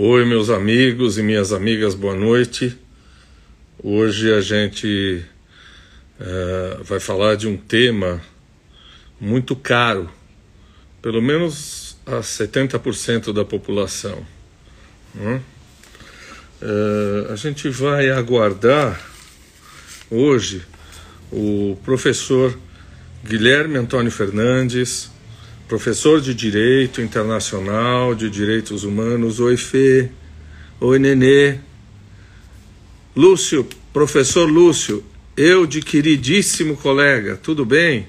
Oi, meus amigos e minhas amigas, boa noite. Hoje a gente é, vai falar de um tema muito caro, pelo menos a 70% da população. Né? É, a gente vai aguardar hoje o professor Guilherme Antônio Fernandes professor de Direito Internacional, de Direitos Humanos. Oi, Fê. Oi, Nenê. Lúcio, professor Lúcio, eu de queridíssimo colega, tudo bem?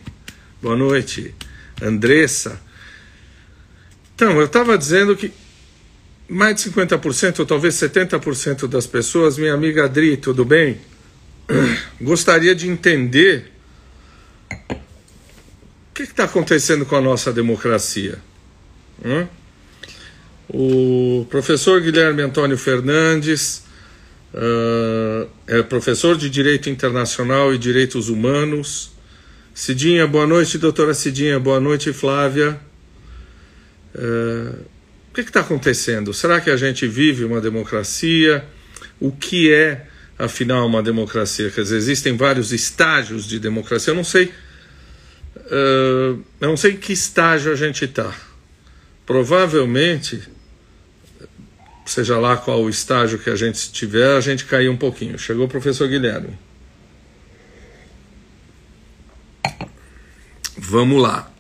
Boa noite. Andressa. Então, eu estava dizendo que mais de 50%, ou talvez 70% das pessoas, minha amiga Adri, tudo bem? Gostaria de entender que está acontecendo com a nossa democracia? Hum? O professor Guilherme Antônio Fernandes uh, é professor de Direito Internacional e Direitos Humanos. Cidinha, boa noite, doutora Cidinha, boa noite, Flávia. Uh, o que está acontecendo? Será que a gente vive uma democracia? O que é, afinal, uma democracia? Quer dizer, existem vários estágios de democracia. Eu não sei Eu não sei em que estágio a gente está. Provavelmente, seja lá qual o estágio que a gente estiver, a gente caiu um pouquinho. Chegou o professor Guilherme. Vamos lá.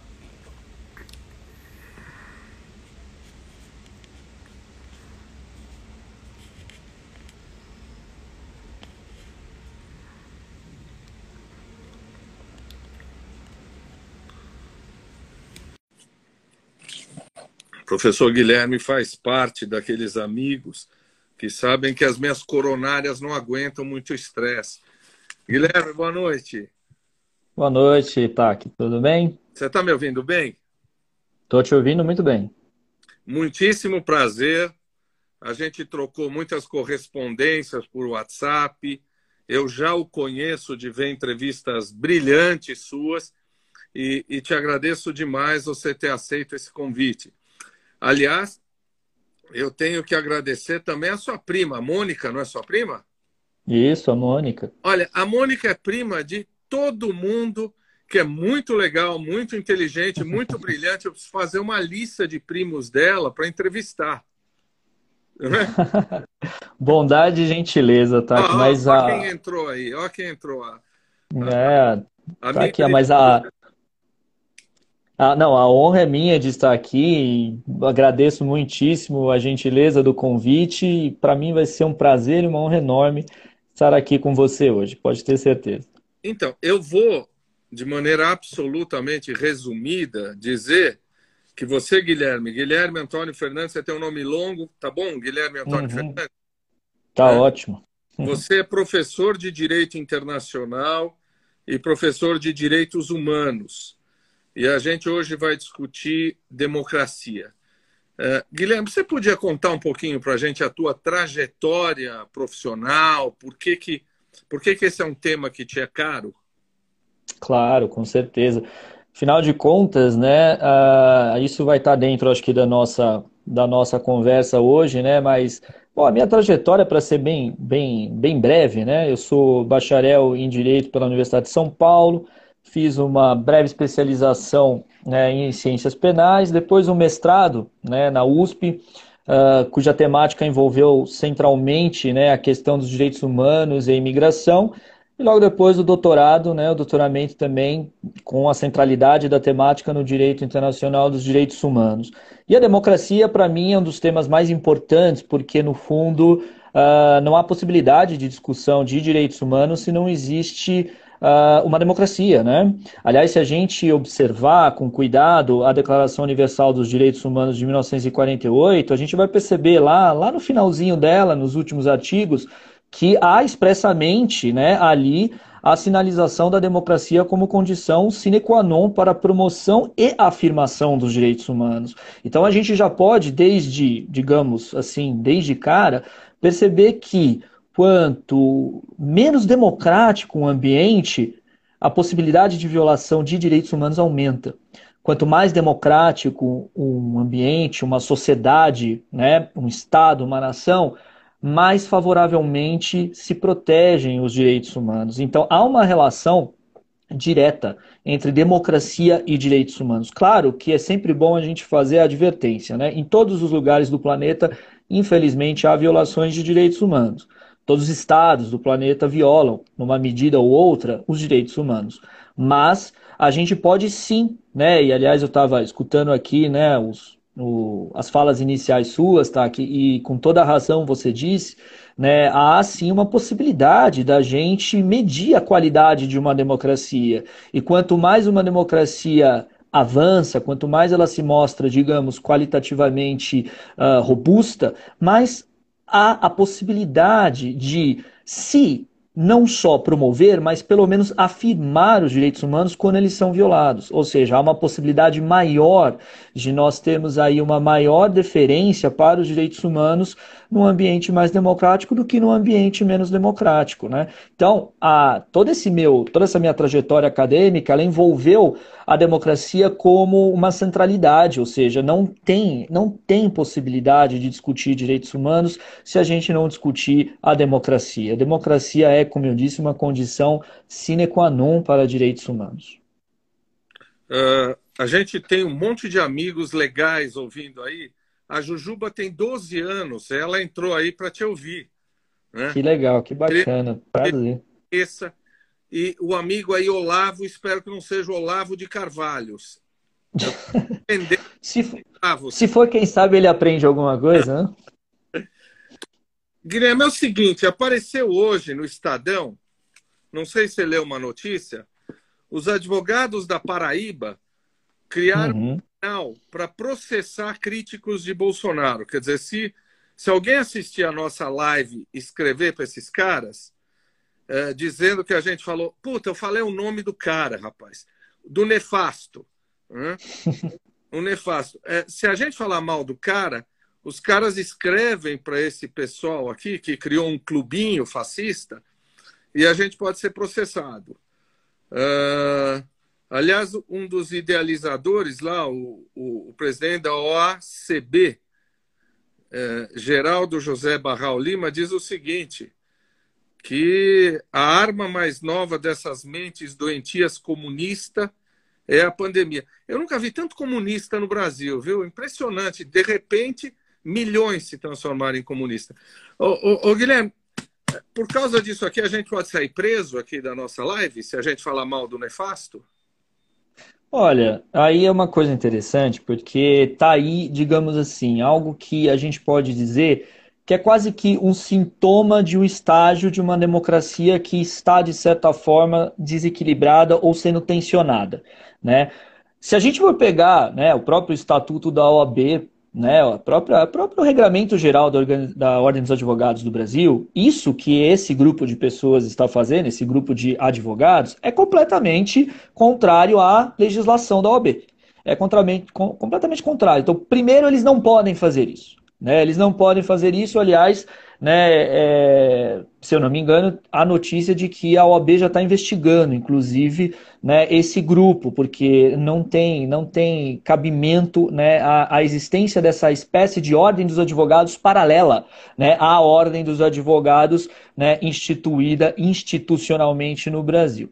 Professor Guilherme faz parte daqueles amigos que sabem que as minhas coronárias não aguentam muito estresse. Guilherme, boa noite. Boa noite, Itaque. Tudo bem? Você está me ouvindo bem? Estou te ouvindo muito bem. Muitíssimo prazer. A gente trocou muitas correspondências por WhatsApp. Eu já o conheço de ver entrevistas brilhantes suas e, e te agradeço demais você ter aceito esse convite. Aliás, eu tenho que agradecer também a sua prima, a Mônica, não é sua prima? Isso, a Mônica. Olha, a Mônica é prima de todo mundo que é muito legal, muito inteligente, muito brilhante. Eu preciso fazer uma lista de primos dela para entrevistar. É? Bondade e gentileza, tá? Ah, mas ó, a... quem entrou aí, ó quem entrou. A... É, a tá aqui, mas a, ah, não, a honra é minha de estar aqui. Agradeço muitíssimo a gentileza do convite. Para mim vai ser um prazer e uma honra enorme estar aqui com você hoje, pode ter certeza. Então, eu vou, de maneira absolutamente resumida, dizer que você, Guilherme, Guilherme Antônio Fernandes, você tem um nome longo, tá bom? Guilherme Antônio uhum. Fernandes? Tá é. ótimo. Você é professor de Direito Internacional e professor de Direitos Humanos. E a gente hoje vai discutir democracia. Uh, Guilherme, você podia contar um pouquinho para a gente a tua trajetória profissional? Por que que, por que que esse é um tema que te é caro? Claro, com certeza. Afinal de contas, né, uh, isso vai estar dentro, acho que, da nossa, da nossa conversa hoje, né, mas bom, a minha trajetória, para ser bem, bem, bem breve, né, eu sou bacharel em Direito pela Universidade de São Paulo, fiz uma breve especialização né, em ciências penais, depois um mestrado né, na USP, uh, cuja temática envolveu centralmente né, a questão dos direitos humanos e imigração, e logo depois o doutorado, né, o doutoramento também com a centralidade da temática no direito internacional dos direitos humanos. E a democracia, para mim, é um dos temas mais importantes, porque, no fundo, uh, não há possibilidade de discussão de direitos humanos se não existe uh, uma democracia, né? Aliás, se a gente observar com cuidado a Declaração Universal dos Direitos Humanos de 1948, a gente vai perceber lá, lá no finalzinho dela, nos últimos artigos, que há expressamente, né, ali a sinalização da democracia como condição sine qua non para a promoção e afirmação dos direitos humanos. Então a gente já pode, desde, digamos assim, desde cara, perceber que quanto menos democrático o ambiente, a possibilidade de violação de direitos humanos aumenta. quanto mais democrático um ambiente, uma sociedade, né, um Estado, uma nação, mais favoravelmente se protegem os direitos humanos. Então, há uma relação direta entre democracia e direitos humanos. Claro que é sempre bom a gente fazer a advertência, né? Em todos os lugares do planeta, infelizmente, há violações de direitos humanos. Todos os estados do planeta violam, numa medida ou outra, os direitos humanos. Mas a gente pode sim, né? E aliás, eu estava escutando aqui, né, os, o, as falas iniciais suas, tá? Que, e com toda a razão você disse, né? Há sim uma possibilidade da gente medir a qualidade de uma democracia. E quanto mais uma democracia avança, quanto mais ela se mostra, digamos, qualitativamente uh, robusta, mais há a possibilidade de, se não só promover, mas pelo menos afirmar os direitos humanos quando eles são violados. Ou seja, há uma possibilidade maior de nós termos aí uma maior deferência para os direitos humanos num ambiente mais democrático do que num ambiente menos democrático, né? Então, a, todo esse meu, toda essa minha trajetória acadêmica, ela envolveu a democracia como uma centralidade, ou seja, não tem, não tem possibilidade de discutir direitos humanos se a gente não discutir a democracia. A democracia é, como eu disse, uma condição sine qua non para direitos humanos. Uh, a gente tem um monte de amigos legais ouvindo aí a Jujuba tem 12 anos, ela entrou aí para te ouvir. Né? Que legal, que bacana. Prazer. Essa, e o amigo aí, Olavo, espero que não seja Olavo de Carvalhos. se, se for, quem sabe, ele aprende alguma coisa, né? Guilherme, é o seguinte, apareceu hoje no Estadão, não sei se você leu uma notícia, os advogados da Paraíba criaram uhum para processar críticos de Bolsonaro. Quer dizer, se, se alguém assistir a nossa live e escrever para esses caras, é, dizendo que a gente falou, puta, eu falei o nome do cara, rapaz, do nefasto. Né? o nefasto. É, se a gente falar mal do cara, os caras escrevem para esse pessoal aqui que criou um clubinho fascista e a gente pode ser processado. Uh, Aliás, um dos idealizadores lá, o, o, o presidente da OACB, é, Geraldo José Barral Lima, diz o seguinte: que a arma mais nova dessas mentes doentias comunista é a pandemia. Eu nunca vi tanto comunista no Brasil, viu? Impressionante. De repente, milhões se transformaram em comunista. Ô, ô, ô, Guilherme, por causa disso aqui, a gente pode sair preso aqui da nossa live se a gente falar mal do nefasto? Olha, aí é uma coisa interessante, porque tá aí, digamos assim, algo que a gente pode dizer que é quase que um sintoma de um estágio de uma democracia que está, de certa forma, desequilibrada ou sendo tensionada. Né? Se a gente for pegar né, o próprio estatuto da OAB, né, a própria, o próprio regramento geral da, da Ordem dos Advogados do Brasil, isso que esse grupo de pessoas está fazendo, esse grupo de advogados, é completamente contrário à legislação da OAB. É completamente contrário. Então, primeiro, eles não podem fazer isso. Né? Eles não podem fazer isso, aliás, né, é, se eu não me engano, a notícia de que a OAB já está investigando, inclusive, né, esse grupo, porque não tem, não tem cabimento né, a, a, existência dessa espécie de ordem dos advogados paralela né, à ordem dos advogados né, instituída institucionalmente no Brasil.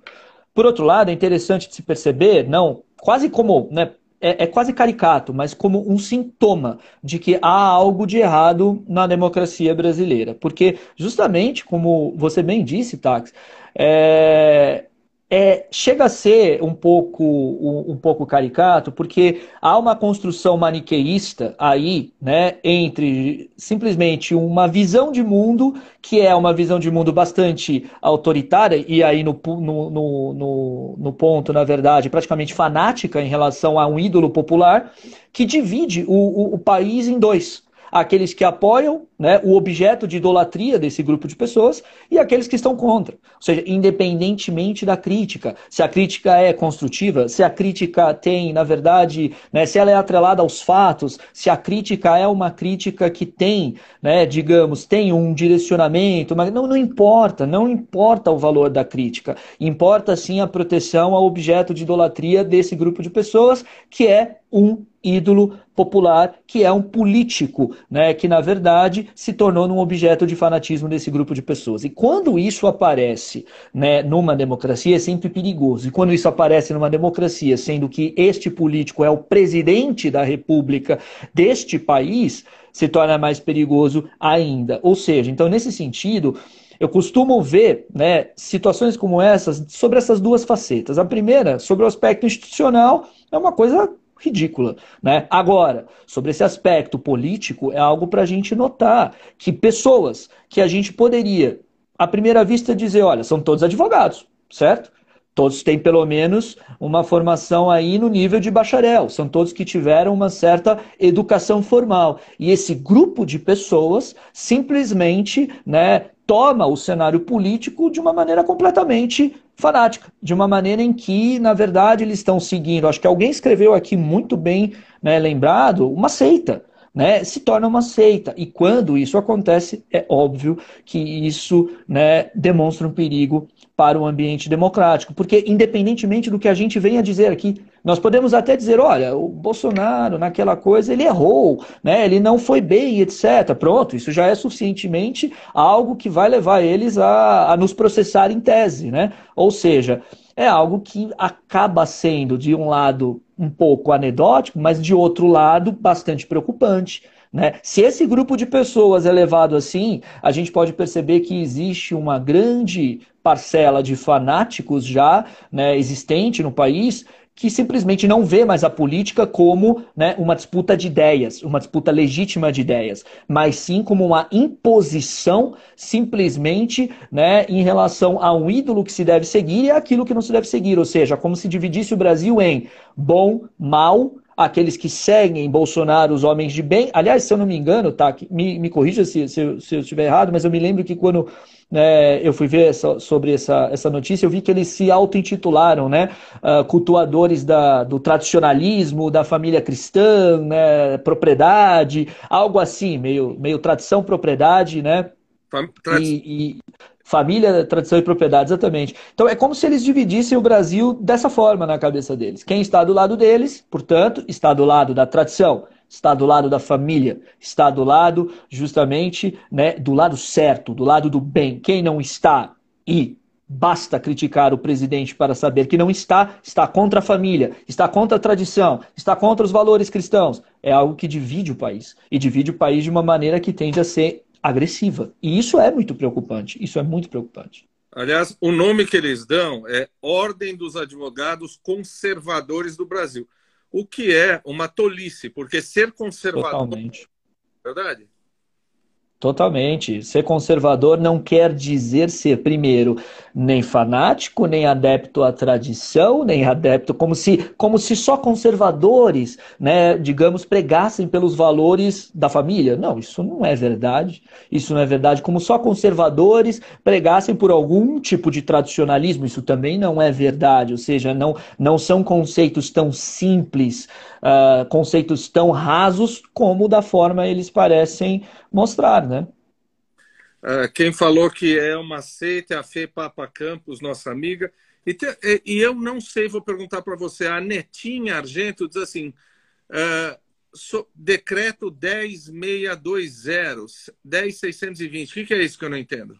Por outro lado, é interessante de se perceber, não, quase como né, é, é, quase caricato, mas como um sintoma de que há algo de errado na democracia brasileira. Porque, justamente, como você bem disse, Tax, é, é, chega a ser um pouco, um, um, pouco caricato, porque há uma construção maniqueísta aí, né, entre simplesmente uma visão de mundo, que é uma visão de mundo bastante autoritária, e aí no, no, no, no ponto, na verdade, praticamente fanática em relação a um ídolo popular, que divide o, o, o país em dois. Aqueles que apoiam né, o objeto de idolatria desse grupo de pessoas e aqueles que estão contra. Ou seja, independentemente da crítica, se a crítica é construtiva, se a crítica tem, na verdade, né, se ela é atrelada aos fatos, se a crítica é uma crítica que tem, né, digamos, tem um direcionamento, mas não, não importa, não importa o valor da crítica, importa sim a proteção ao objeto de idolatria desse grupo de pessoas, que é um ídolo popular, que é um político, né, que na verdade se tornou num objeto de fanatismo desse grupo de pessoas. E quando isso aparece né, numa democracia, é sempre perigoso. E quando isso aparece numa democracia, sendo que este político é o presidente da república deste país, se torna mais perigoso ainda. Ou seja, então nesse sentido, eu costumo ver né, situações como essas sobre essas duas facetas. A primeira, sobre o aspecto institucional, é uma coisa ridícula. Né? Agora, sobre esse aspecto político, é algo para a gente notar que pessoas que a gente poderia, à primeira vista, dizer: olha, são todos advogados, certo? Todos têm pelo menos uma formação aí no nível de bacharel, são todos que tiveram uma certa educação formal. E esse grupo de pessoas simplesmente né, toma o cenário político de uma maneira completamente fanática, de uma maneira em que, na verdade, eles estão seguindo. Acho que alguém escreveu aqui muito bem né, lembrado, uma seita. Né, se torna uma seita. E quando isso acontece, é óbvio que isso né, demonstra um perigo para o ambiente democrático. Porque, independentemente do que a gente venha dizer aqui, nós podemos até dizer: olha, o Bolsonaro, naquela coisa, ele errou, né, ele não foi bem, etc. Pronto, isso já é suficientemente algo que vai levar eles a, a nos processar em tese. Né? Ou seja, é algo que acaba sendo, de um lado, um pouco anedótico, mas de outro lado, bastante preocupante. Né? Se esse grupo de pessoas é levado assim, a gente pode perceber que existe uma grande parcela de fanáticos já né, existente no país que simplesmente não vê mais a política como né, uma disputa de ideias, uma disputa legítima de ideias, mas sim como uma imposição simplesmente né, em relação a um ídolo que se deve seguir e aquilo que não se deve seguir. Ou seja, como se dividisse o Brasil em bom, mal, aqueles que seguem Bolsonaro, os homens de bem. Aliás, se eu não me engano, tá, me, me corrija se, se, eu, se eu estiver errado, mas eu me lembro que quando né, eu fui ver essa, sobre essa, essa notícia, eu vi que eles se auto-intitularam, né, uh, cultuadores da, do tradicionalismo, da família cristã, né, propriedade, algo assim, meio, meio tradição, propriedade, né, e, e, família, tradição e propriedade, exatamente. Então é como se eles dividissem o Brasil dessa forma na cabeça deles. Quem está do lado deles, portanto, está do lado da tradição está do lado da família, está do lado justamente né, do lado certo, do lado do bem. Quem não está e basta criticar o presidente para saber que não está, está contra a família, está contra a tradição, está contra os valores cristãos. É algo que divide o país e divide o país de uma maneira que tende a ser agressiva. E isso é muito preocupante. Isso é muito preocupante. Aliás, o nome que eles dão é Ordem dos Advogados Conservadores do Brasil o que é uma tolice, porque ser conservador. Totalmente. Verdade? Totalmente. Ser conservador não quer dizer ser, primeiro, nem fanático, nem adepto à tradição, nem adepto, como se, como se só conservadores, né, digamos, pregassem pelos valores da família. Não, isso não é verdade. Isso não é verdade. Como só conservadores pregassem por algum tipo de tradicionalismo, isso também não é verdade. Ou seja, não, não são conceitos tão simples uh, conceitos tão rasos como da forma eles parecem mostrar, né? Uh, quem falou que é uma seita é a Fê Papa Campos, nossa amiga. E, te, e eu não sei, vou perguntar para você. A Netinha Argento diz assim: uh, so, decreto 10620, 10620. O que, que é isso que eu não entendo?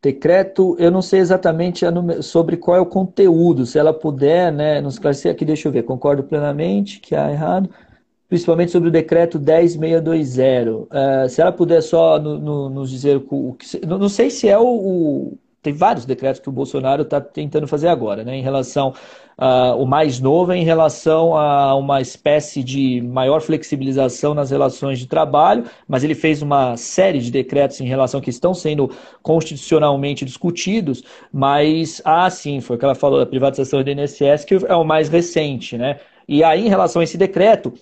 Decreto, eu não sei exatamente sobre qual é o conteúdo, se ela puder, né, nos esclarecer aqui, deixa eu ver, concordo plenamente que há errado, principalmente sobre o decreto 10620. Uh, eh, se ela puder só no, no, nos dizer o que. Não sei se é o, o tem vários decretos que o Bolsonaro está tentando fazer agora, né, em relação uh, o mais novo é em relação a uma espécie de maior flexibilização nas relações de trabalho, mas ele fez uma série de decretos em relação que estão sendo constitucionalmente discutidos, mas, ah, sim, foi o que ela falou da privatização do INSS, que é o mais recente, né? E aí, em relação a esse decreto,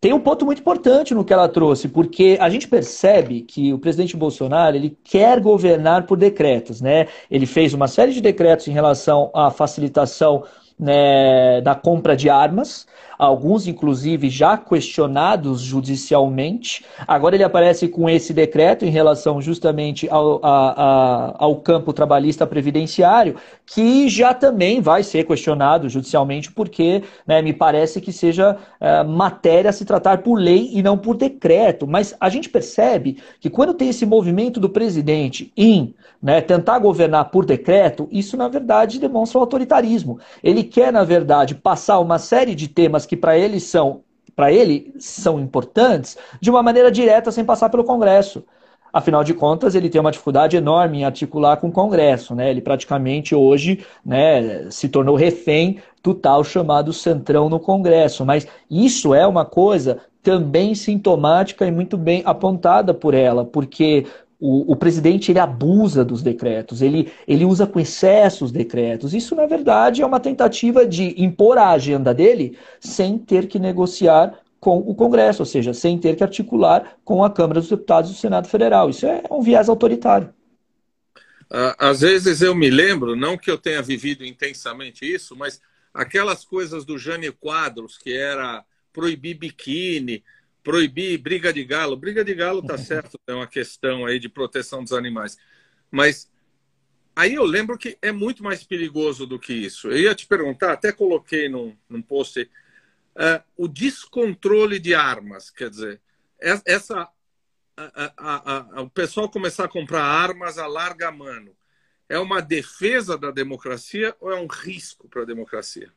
tem um ponto muito importante no que ela trouxe, porque a gente percebe que o presidente Bolsonaro ele quer governar por decretos, né? Ele fez uma série de decretos em relação à facilitação né, da compra de armas, alguns inclusive já questionados judicialmente. Agora ele aparece com esse decreto em relação justamente ao, a, a, ao campo trabalhista previdenciário, que já também vai ser questionado judicialmente, porque né, me parece que seja é, matéria a se tratar por lei e não por decreto. Mas a gente percebe que quando tem esse movimento do presidente em né, tentar governar por decreto, isso na verdade demonstra o autoritarismo. Ele quer, na verdade, passar uma série de temas que para ele são para ele são importantes de uma maneira direta sem passar pelo Congresso. Afinal de contas, ele tem uma dificuldade enorme em articular com o Congresso. Né? Ele praticamente hoje né, se tornou refém do tal chamado centrão no Congresso. Mas isso é uma coisa também sintomática e muito bem apontada por ela, porque o, o, presidente ele abusa dos decretos, ele, ele usa com excesso os decretos. Isso, na verdade, é uma tentativa de impor a agenda dele sem ter que negociar com o Congresso, ou seja, sem ter que articular com a Câmara dos Deputados do Senado Federal. Isso é um viés autoritário. Às vezes eu me lembro, não que eu tenha vivido intensamente isso, mas aquelas coisas do Jânio Quadros, que era proibir biquíni, proibir briga de galo. Briga de galo tá certo, é uma questão aí de proteção dos animais. Mas aí eu lembro que é muito mais perigoso do que isso. Eu ia te perguntar, até coloquei num, num post uh, o descontrole de armas, quer dizer, essa a, a, a, o pessoal começar a comprar armas a larga mano é uma defesa da democracia ou é um risco para a democracia?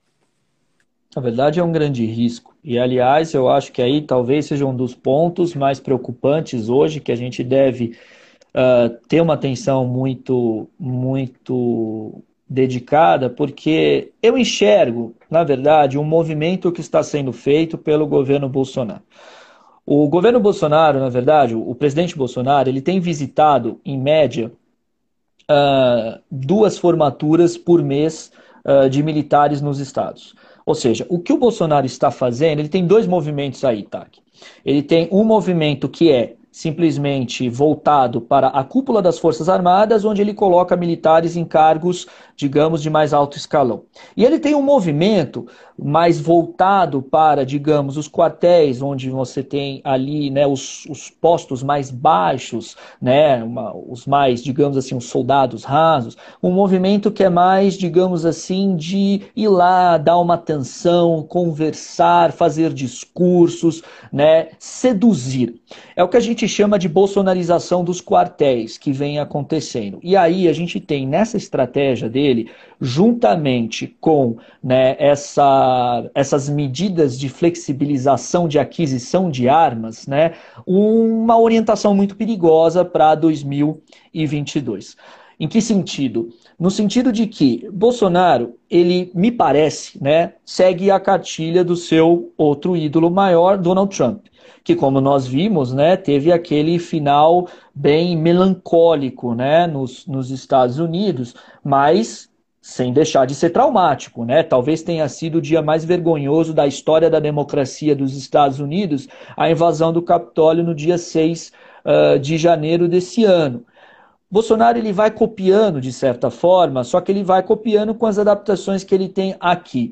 Na verdade, é um grande risco. E, aliás, eu acho que aí talvez seja um dos pontos mais preocupantes hoje, que a gente deve uh, ter uma atenção muito, muito dedicada, porque eu enxergo, na verdade, um movimento que está sendo feito pelo governo Bolsonaro. O governo Bolsonaro, na verdade, o presidente Bolsonaro, ele tem visitado, em média, uh, duas formaturas por mês uh, de militares nos estados. Ou seja, o que o Bolsonaro está fazendo, ele tem dois movimentos aí, Tak. Ele tem um movimento que é simplesmente voltado para a cúpula das Forças Armadas, onde ele coloca militares em cargos, digamos, de mais alto escalão. E ele tem um movimento mais voltado para, digamos, os quartéis, onde você tem ali né, os, os postos mais baixos, né, uma, os mais, digamos assim, os soldados rasos, um movimento que é mais, digamos assim, de ir lá, dar uma atenção, conversar, fazer discursos, né, seduzir. É o que a gente chama de bolsonarização dos quartéis que vem acontecendo. E aí a gente tem nessa estratégia dele juntamente com né, essa, essas medidas de flexibilização de aquisição de armas, né, uma orientação muito perigosa para 2022. Em que sentido? No sentido de que Bolsonaro, ele me parece, né, segue a cartilha do seu outro ídolo maior, Donald Trump, que como nós vimos, né, teve aquele final bem melancólico, né, nos, nos Estados Unidos, mas sem deixar de ser traumático, né? Talvez tenha sido o dia mais vergonhoso da história da democracia dos Estados Unidos, a invasão do Capitólio no dia 6 uh, de janeiro desse ano. Bolsonaro ele vai copiando de certa forma, só que ele vai copiando com as adaptações que ele tem aqui.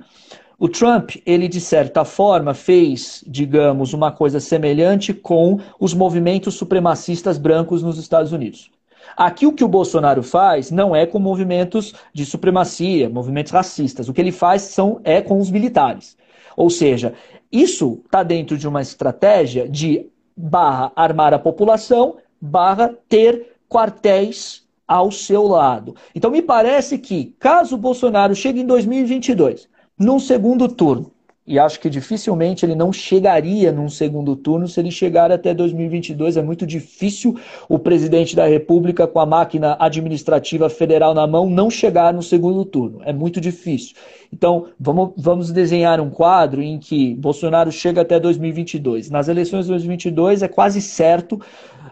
O Trump, ele de certa forma fez, digamos, uma coisa semelhante com os movimentos supremacistas brancos nos Estados Unidos. Aqui o que o Bolsonaro faz não é com movimentos de supremacia, movimentos racistas. O que ele faz são, é com os militares. Ou seja, isso está dentro de uma estratégia de barra armar a população, barra ter quartéis ao seu lado. Então me parece que, caso o Bolsonaro chegue em 2022, num segundo turno, e acho que dificilmente ele não chegaria num segundo turno se ele chegar até 2022. É muito difícil o presidente da República, com a máquina administrativa federal na mão, não chegar no segundo turno. É muito difícil. Então, vamos, vamos desenhar um quadro em que Bolsonaro chega até 2022. Nas eleições de 2022 é quase certo.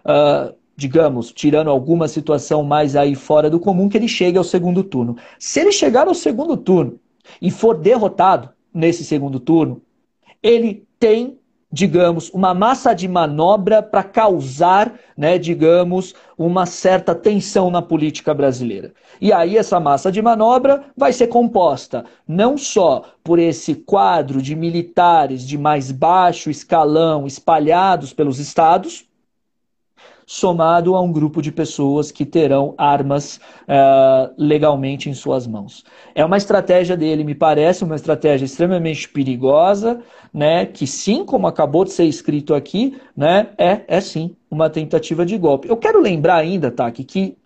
Uh, digamos, tirando alguma situação mais aí fora do comum, que ele chegue ao segundo turno. Se ele chegar ao segundo turno e for derrotado, nesse segundo turno, ele tem digamos, uma massa de manobra para causar, né, digamos, uma certa tensão na política brasileira. E aí essa massa de manobra vai ser composta não só por esse quadro de militares de mais baixo escalão espalhados pelos estados, somado a um grupo de pessoas que terão armas uh, legalmente em suas mãos. É uma estratégia dele, me parece, uma estratégia extremamente perigosa, né? Que sim, como acabou de ser escrito aqui, né? É, é sim uma tentativa de golpe. Eu quero lembrar ainda, Taki, que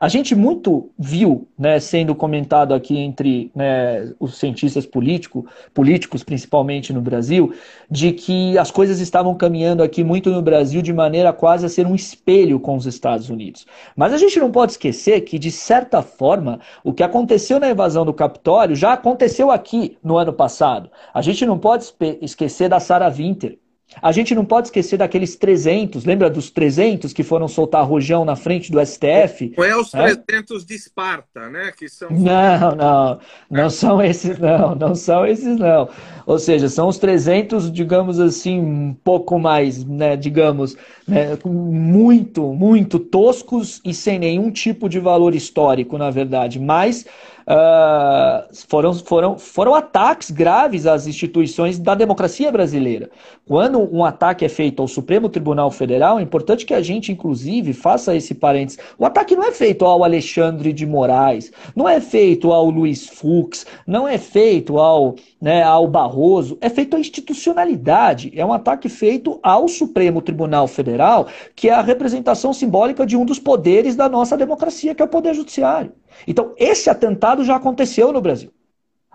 a gente muito viu, né, sendo comentado aqui entre né, os cientistas político, políticos, principalmente no Brasil, de que as coisas estavam caminhando aqui muito no Brasil de maneira quase a ser um espelho com os Estados Unidos. Mas a gente não pode esquecer que, de certa forma, o que aconteceu na invasão do Capitólio já aconteceu aqui no ano passado. A gente não pode esquecer da Sarah Winter, a gente não pode esquecer daqueles 300, lembra dos 300 que foram soltar rojão na frente do STF? Não é os 300 é? de Esparta, né? Que são... Não, não, não é. são esses não, não são esses não. Ou seja, são os 300, digamos assim, um pouco mais, né, digamos, né, muito, muito toscos e sem nenhum tipo de valor histórico, na verdade, mas uh, foram, foram, foram ataques graves às instituições da democracia brasileira. Quando um ataque é feito ao Supremo Tribunal Federal, é importante que a gente, inclusive, faça esse parênteses. O ataque não é feito ao Alexandre de Moraes, não é feito ao Luiz Fux, não é feito ao, né, ao Barroso, é feito à institucionalidade. É um ataque feito ao Supremo Tribunal Federal, que é a representação simbólica de um dos poderes da nossa democracia, que é o Poder Judiciário. Então, esse atentado já aconteceu no Brasil.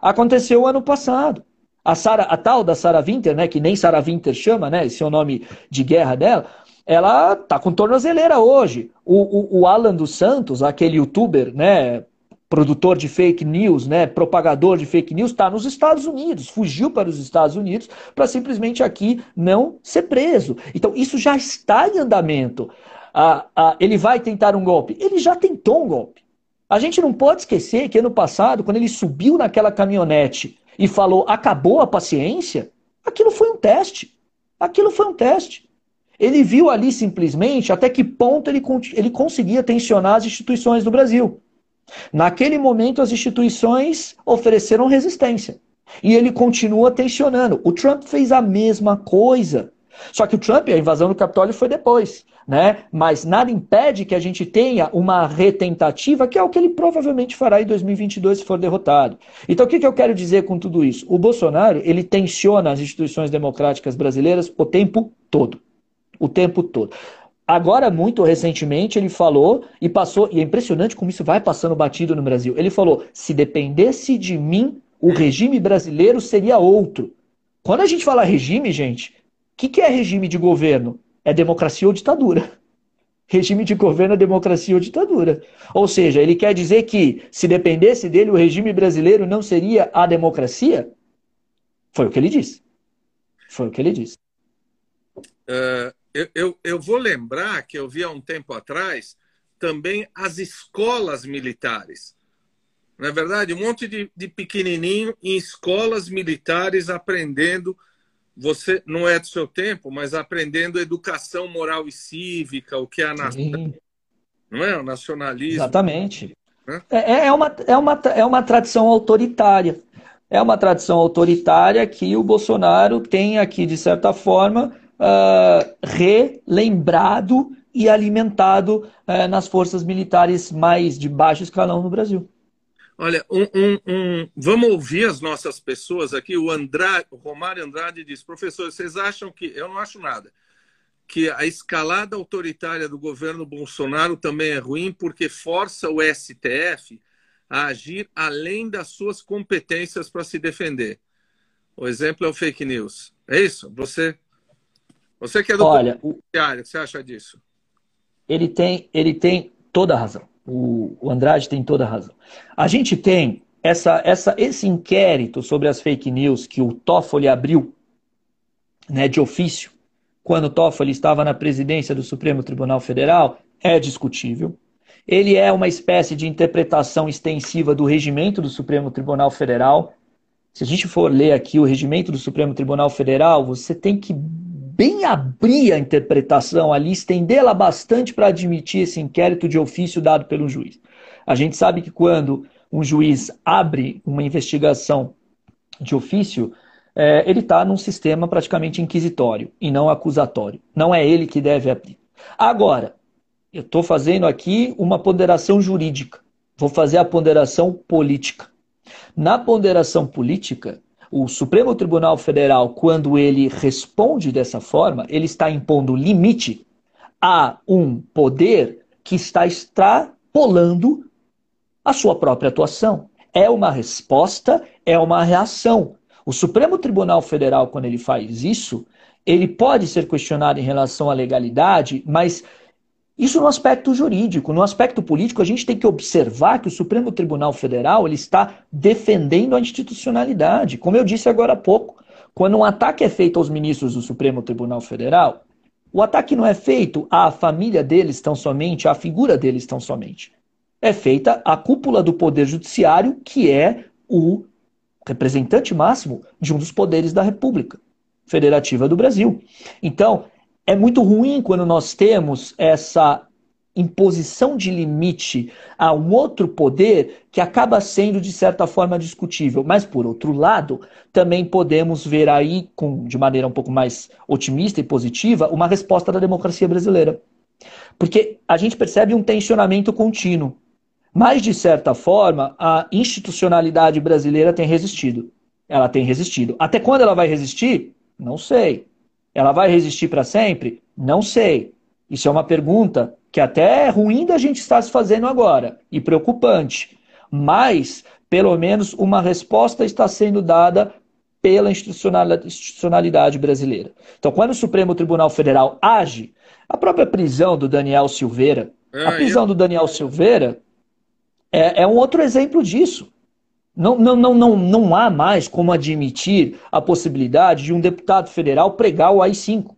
Aconteceu ano passado. A, Sarah, a tal da Sarah Winter, né, que nem Sarah Winter chama, né, esse é o nome de guerra dela, ela tá com tornozeleira hoje. O, o, o Alan dos Santos, aquele youtuber, né, produtor de fake news, né, propagador de fake news, está nos Estados Unidos, fugiu para os Estados Unidos para simplesmente aqui não ser preso. Então, isso já está em andamento. Ah, ah, ele vai tentar um golpe? Ele já tentou um golpe. A gente não pode esquecer que ano passado, quando ele subiu naquela caminhonete e falou acabou a paciência, aquilo foi um teste. Aquilo foi um teste. Ele viu ali simplesmente até que ponto ele, ele conseguia tensionar as instituições do Brasil. Naquele momento, as instituições ofereceram resistência. E ele continua tensionando. O Trump fez a mesma coisa. Só que o Trump, a invasão do Capitólio foi depois né? Mas nada impede que a gente tenha uma retentativa, que é o que ele provavelmente fará em 2022 se for derrotado. Então, o que, que eu quero dizer com tudo isso? O Bolsonaro, ele tensiona as instituições democráticas brasileiras o tempo todo. O tempo todo. Agora, muito recentemente, ele falou e passou, e é impressionante como isso vai passando batido no Brasil. Ele falou: se dependesse de mim, o regime brasileiro seria outro. Quando a gente fala regime, gente, o que, que é regime de governo? é democracia ou ditadura. Regime de governo é democracia ou ditadura. Ou seja, ele quer dizer que se dependesse dele, o regime brasileiro não seria a democracia? Foi o que ele disse. Foi o que ele disse. Uh, eu, eu, eu vou lembrar que eu vi há um tempo atrás também as escolas militares. Na é verdade, um monte de, de pequenininho em escolas militares aprendendo você não é do seu tempo, mas aprendendo educação moral e cívica, o que é a nação. Não é? O nacionalismo. Exatamente. Né? É, é, uma, é, uma, é uma tradição autoritária. É uma tradição autoritária que o Bolsonaro tem aqui, de certa forma, uh, relembrado e alimentado uh, nas forças militares mais de baixo escalão no Brasil. Olha, um, um, um, vamos ouvir as nossas pessoas aqui. O, o Romário Andrade diz: professor, vocês acham que. Eu não acho nada. Que a escalada autoritária do governo Bolsonaro também é ruim porque força o STF a agir além das suas competências para se defender. O exemplo é o fake news. É isso? Você, você que é do Olha, o que você acha disso? Ele tem, ele tem toda a razão. O, o Andrade tem toda a razão. A gente tem essa, essa, esse inquérito sobre as fake news que o Toffoli abriu né, de ofício, quando o Toffoli estava na presidência do Supremo Tribunal Federal, é discutível. Ele é uma espécie de interpretação extensiva do regimento do Supremo Tribunal Federal. Se a gente for ler aqui o regimento do Supremo Tribunal Federal, você tem que bem abrir a interpretação ali, estendê-la bastante para admitir esse inquérito de ofício dado pelo juiz. A gente sabe que quando um juiz abre uma investigação de ofício, é, ele está num sistema praticamente inquisitório e não acusatório. Não é ele que deve abrir. Agora, eu estou fazendo aqui uma ponderação jurídica. Vou fazer a ponderação política. Na ponderação política, o Supremo Tribunal Federal, quando ele responde dessa forma, ele está impondo limite a um poder que está extrapolando a sua própria atuação. É uma resposta, é uma reação. O Supremo Tribunal Federal, quando ele faz isso, ele pode ser questionado em relação à legalidade, mas isso no aspecto jurídico. No aspecto político, a gente tem que observar que o Supremo Tribunal Federal ele está defendendo a institucionalidade. Como eu disse agora há pouco, quando um ataque é feito aos ministros do Supremo Tribunal Federal, o ataque não é feito à família deles tão somente, à figura deles tão somente. É feita à cúpula do Poder Judiciário, que é o representante máximo de um dos poderes da República Federativa do Brasil. Então, é muito ruim quando nós temos essa imposição de limite a um outro poder que acaba sendo de certa forma discutível. Mas por outro lado, também podemos ver aí com de maneira um pouco mais otimista e positiva uma resposta da democracia brasileira. Porque a gente percebe um tensionamento contínuo. Mas de certa forma, a institucionalidade brasileira tem resistido. Ela tem resistido. Até quando ela vai resistir? Não sei. Ela vai resistir para sempre? Não sei. Isso é uma pergunta que até é ruim da gente estar se fazendo agora e preocupante. Mas, pelo menos, uma resposta está sendo dada pela institucionalidade brasileira. Então, quando o Supremo Tribunal Federal age, a própria prisão do Daniel Silveira, a é, prisão do Daniel Silveira é, é um outro exemplo disso. Não, não, não, não, não há mais como admitir a possibilidade de um deputado federal pregar o AI-5.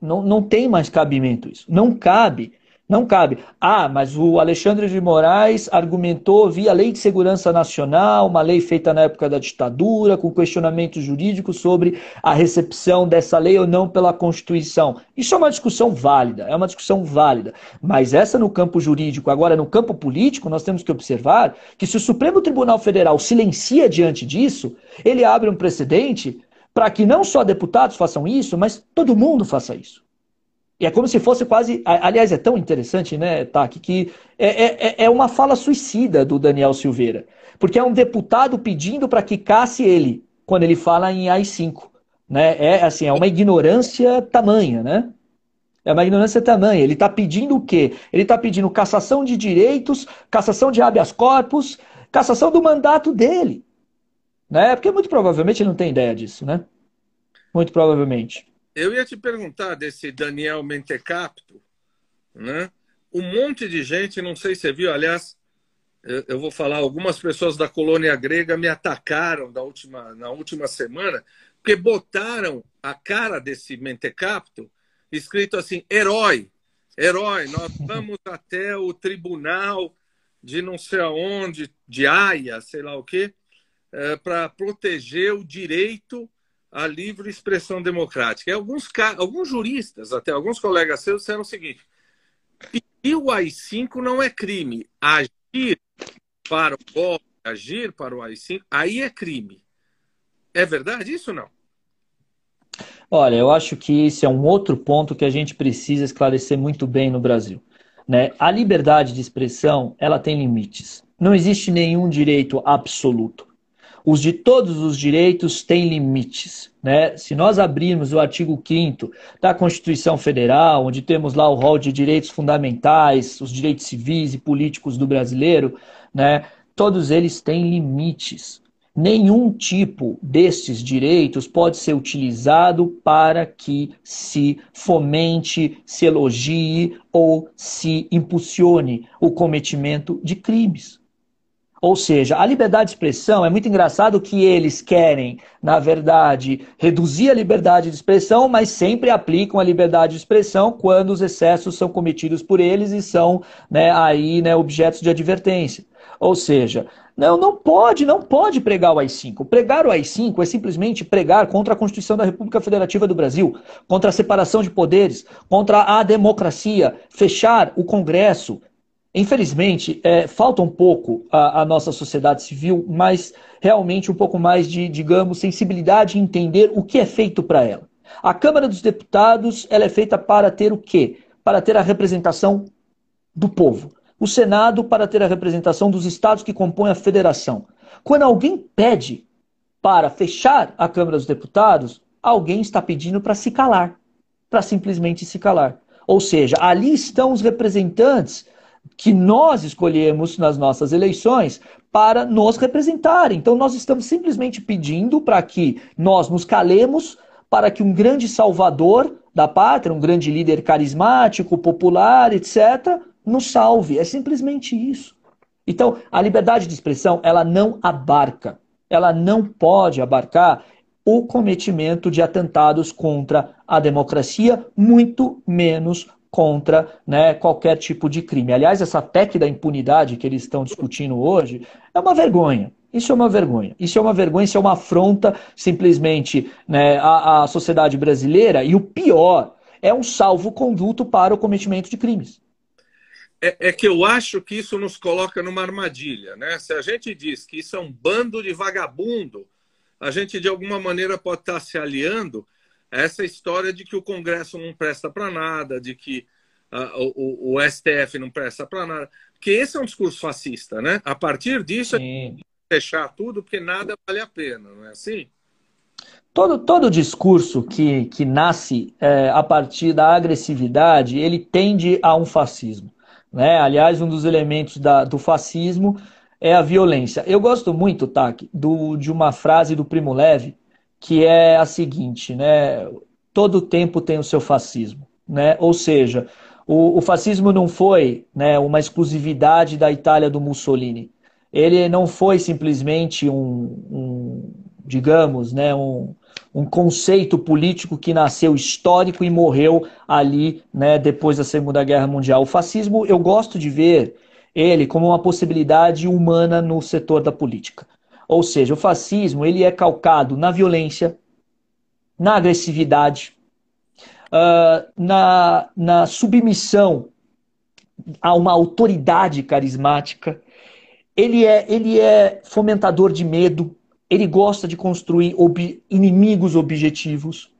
Não, não tem mais cabimento isso. Não cabe não cabe. Ah, mas o Alexandre de Moraes argumentou via Lei de Segurança Nacional, uma lei feita na época da ditadura, com questionamento jurídico sobre a recepção dessa lei ou não pela Constituição. Isso é uma discussão válida, é uma discussão válida. Mas essa no campo jurídico, agora no campo político, nós temos que observar que se o Supremo Tribunal Federal silencia diante disso, ele abre um precedente para que não só deputados façam isso, mas todo mundo faça isso. É como se fosse quase. Aliás, é tão interessante, né, Taki, que é, é, é, é uma fala suicida do Daniel Silveira. Porque é um deputado pedindo para que casse ele, quando ele fala em AI-5. Né? É assim, é uma ignorância tamanha, né? É uma ignorância tamanha. Ele está pedindo o quê? Ele está pedindo cassação de direitos, cassação de habeas corpus, cassação do mandato dele. Né? Porque muito provavelmente ele não tem ideia disso, né? Muito provavelmente. Eu ia te perguntar desse Daniel Mentecapto, né? Um monte de gente, não sei se você viu, aliás, eu vou falar, algumas pessoas da colônia grega me atacaram na última, na última semana, porque botaram a cara desse Mentecapto escrito assim, herói, herói, nós vamos até o tribunal de não sei aonde, de Haia, sei lá o quê, é, para proteger o direito a livre expressão democrática. E alguns, alguns juristas, até alguns colegas seus, disseram o seguinte: pedir o AI-5 não é crime. Agir para o golpe, agir para o AI-5, aí é crime. É verdade isso ou não? Olha, eu acho que esse é um outro ponto que a gente precisa esclarecer muito bem no Brasil. Né? A liberdade de expressão ela tem limites. Não existe nenhum direito absoluto os de todos os direitos têm limites. Né? Se nós abrirmos o artigo 5 da Constituição Federal, onde temos lá o rol de direitos fundamentais, os direitos civis e políticos do brasileiro, né? todos eles têm limites. Nenhum tipo destes direitos pode ser utilizado para que se fomente, se elogie ou se impulsione o cometimento de crimes. Ou seja, a liberdade de expressão é muito engraçado que eles querem, na verdade, reduzir a liberdade de expressão, mas sempre aplicam a liberdade de expressão quando os excessos são cometidos por eles e são né, aí né, objetos de advertência. Ou seja, não, não pode, não pode pregar o AI-5. Pregar o AI-5 é simplesmente pregar contra a Constituição da República Federativa do Brasil, contra a separação de poderes, contra a democracia, fechar o Congresso. Infelizmente, é, falta um pouco a, a nossa sociedade civil, mas realmente um pouco mais de, digamos, sensibilidade em entender o que é feito para ela. A Câmara dos Deputados ela é feita para ter o quê? Para ter a representação do povo o Senado para ter a representação dos estados que compõem a federação. Quando alguém pede para fechar a Câmara dos Deputados, alguém está pedindo para se calar, para simplesmente se calar. Ou seja, ali estão os representantes que nós escolhemos nas nossas eleições para nos representarem. Então, nós estamos simplesmente pedindo para que nós nos calemos, para que um grande salvador da pátria, um grande líder carismático, popular, etc., nos salve. É simplesmente isso. Então, a liberdade de expressão, ela não abarca, ela não pode abarcar o cometimento de atentados contra a democracia, muito menos contra né, qualquer tipo de crime. Aliás, essa PEC da impunidade que eles estão discutindo hoje é uma vergonha. Isso é uma vergonha. Isso é uma vergonha, isso é uma afronta simplesmente né, à, à sociedade brasileira. E o pior, é um salvo-conduto para o cometimento de crimes é, é, que eu acho que isso nos coloca numa armadilha. Né? Se a gente diz que isso é um bando de vagabundo, a gente de alguma maneira pode estar se aliando essa história de que o Congresso não presta para nada, de que uh, o, o, STF não presta para nada. Porque esse é um discurso fascista. Né? A partir disso, Sim. fechar tudo, porque nada vale a pena, não é assim? Todo, todo discurso que, que nasce é, a partir da agressividade, ele tende a um fascismo. Né? Aliás, um dos elementos da, do fascismo é a violência. Eu gosto muito, Taki, do, de uma frase do Primo Levi, que é a seguinte, né? Todo tempo tem o seu fascismo, né? Ou seja, o, o fascismo não foi né, uma exclusividade da Itália do Mussolini. Ele não foi simplesmente um, um digamos, né, um, um conceito político que nasceu histórico e morreu ali, né, depois da Segunda Guerra Mundial. O fascismo, eu gosto de ver ele como uma possibilidade humana no setor da política. Ou seja, o fascismo ele é calcado na violência, na agressividade, uh, na, na submissão a uma autoridade carismática. Ele é, ele é fomentador de medo, ele gosta de construir ob inimigos objetivos.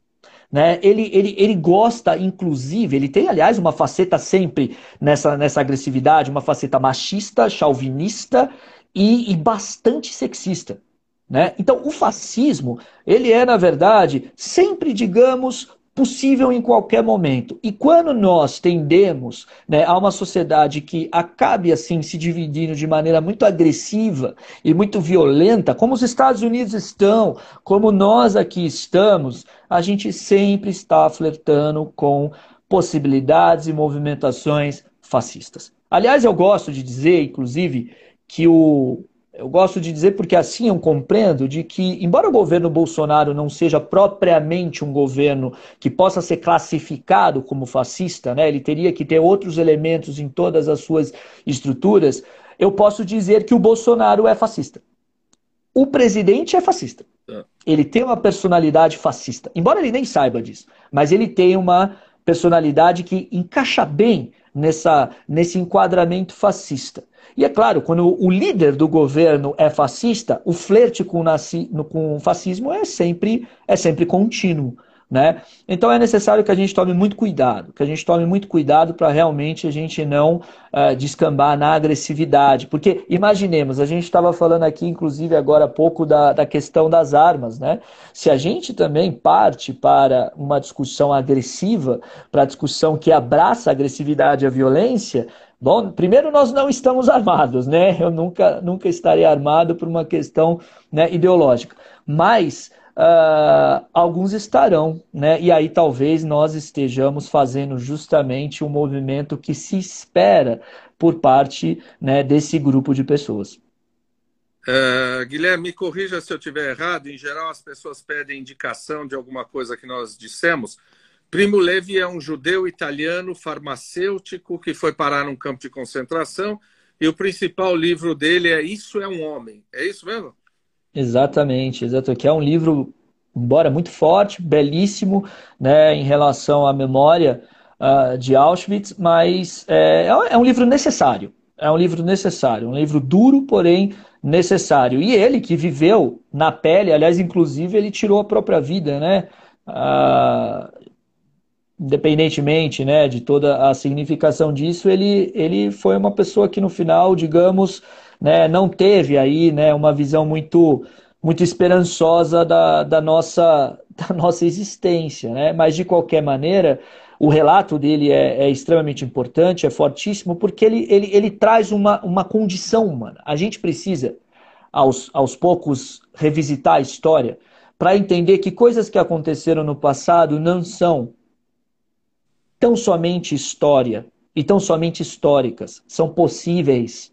Né? Ele, ele, ele gosta, inclusive, ele tem, aliás, uma faceta sempre nessa, nessa agressividade, uma faceta machista, chauvinista e, e bastante sexista. Né? Então, o fascismo, ele é, na verdade, sempre, digamos, possível em qualquer momento. E quando nós tendemos né, a uma sociedade que acabe assim se dividindo de maneira muito agressiva e muito violenta, como os Estados Unidos estão, como nós aqui estamos, a gente sempre está flertando com possibilidades e movimentações fascistas. Aliás, eu gosto de dizer, inclusive, que o, eu gosto de dizer porque assim eu compreendo de que, embora o governo Bolsonaro não seja propriamente um governo que possa ser classificado como fascista, né? ele teria que ter outros elementos em todas as suas estruturas, eu posso dizer que o Bolsonaro é fascista. O presidente é fascista. É. Ele tem uma personalidade fascista, embora ele nem saiba disso, mas ele tem uma personalidade que encaixa bem nessa, nesse enquadramento fascista. E é claro, quando o líder do governo é fascista, o flerte com, o, com o fascismo é sempre, é sempre contínuo. Né? Então é necessário que a gente tome muito cuidado, que a gente tome muito cuidado para realmente a gente não uh, descambar na agressividade. Porque imaginemos, a gente estava falando aqui, inclusive agora há pouco, da, da questão das armas. Né? Se a gente também parte para uma discussão agressiva, para a discussão que abraça a agressividade e a violência, Bom, primeiro nós não estamos armados, né? Eu nunca, nunca estarei armado por uma questão né, ideológica. Mas uh, alguns estarão, né? E aí talvez nós estejamos fazendo justamente um movimento que se espera por parte né, desse grupo de pessoas. Uh, Guilherme, me corrija se eu estiver errado. Em geral, as pessoas pedem indicação de alguma coisa que nós dissemos. Primo Levi é um judeu italiano farmacêutico que foi parar num campo de concentração e o principal livro dele é Isso é um Homem. É isso mesmo? Exatamente, exato. Que é um livro, embora muito forte, belíssimo, né, em relação à memória uh, de Auschwitz, mas é, é um livro necessário. É um livro necessário, um livro duro, porém necessário. E ele que viveu na pele, aliás, inclusive ele tirou a própria vida, né? Ah, independentemente né, de toda a significação disso, ele, ele foi uma pessoa que no final, digamos, né, não teve aí né, uma visão muito, muito esperançosa da, da, nossa, da nossa existência. Né? Mas, de qualquer maneira, o relato dele é, é, extremamente importante, é fortíssimo, porque ele, ele, ele traz uma, uma condição humana. A gente precisa, aos, aos poucos, revisitar a história para entender que coisas que aconteceram no passado não são tão somente história e tão somente históricas, são possíveis,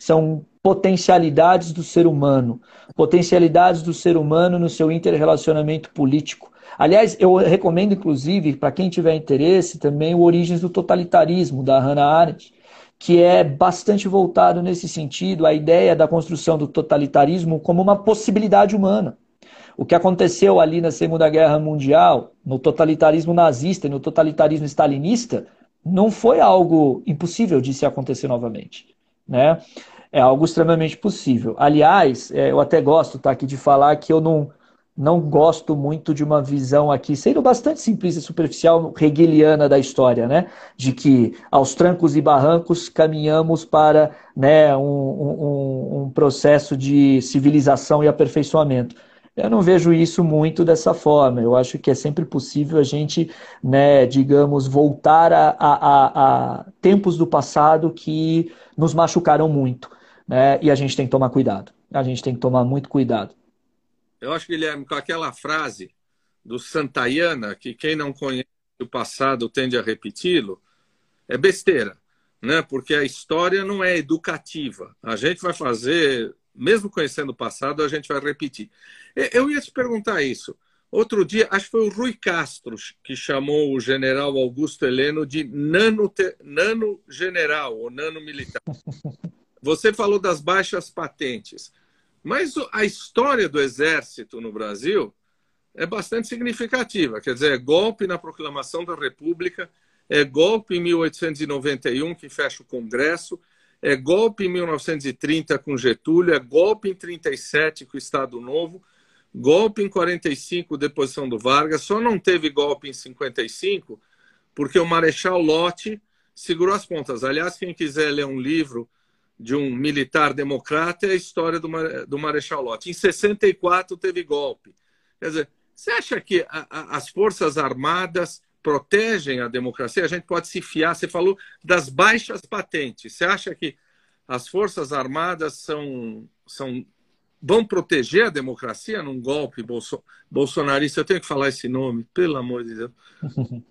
são potencialidades do ser humano, potencialidades do ser humano no seu interrelacionamento político. Aliás, eu recomendo, inclusive, para quem tiver interesse, também o Origens do Totalitarismo, da Hannah Arendt, que é bastante voltado nesse sentido, a ideia da construção do totalitarismo como uma possibilidade humana. O que aconteceu ali na Segunda Guerra Mundial, no totalitarismo nazista e no totalitarismo stalinista, não foi algo impossível de se acontecer novamente. Né? É algo extremamente possível. Aliás, é, eu até gosto tá, aqui de falar que eu não, não gosto muito de uma visão aqui, sendo bastante simplista e superficial, hegeliana da história, né? De que aos trancos e barrancos caminhamos para né, um, um, um processo de civilização e aperfeiçoamento. Eu não vejo isso muito dessa forma. Eu acho que é sempre possível a gente, né, digamos, voltar a, a, a tempos do passado que nos machucaram muito. Né? E a gente tem que tomar cuidado. A gente tem que tomar muito cuidado. Eu acho, Guilherme, com aquela frase do Santayana, que quem não conhece o passado tende a repeti-lo, é besteira, né? Porque a história não é educativa. A gente vai fazer mesmo conhecendo o passado, a gente vai repetir. Eu ia te perguntar isso. Outro dia, acho que foi o Rui Castro que chamou o general Augusto Heleno de nano, nano general ou nano militar. Você falou das baixas patentes, mas a história do exército no Brasil é bastante significativa. Quer dizer, é golpe na proclamação da República, é golpe em 1891 que fecha o Congresso, é golpe em 1930 com Getúlio, é golpe em 37 com o Estado Novo, golpe em 45, deposição do Vargas, só não teve golpe em 55 porque o Marechal Lott segurou as pontas. Aliás, quem quiser ler um livro de um militar democrata é a história do, do Marechal Lott. Em 64 teve golpe. Quer dizer, você acha que a, a, as Forças Armadas protegem a democracia, a gente pode se fiar. Você falou das baixas patentes. Você acha que as Forças Armadas são, são vão proteger a democracia num golpe bolso, bolsonarista? Eu tenho que falar esse nome, pelo amor de Deus.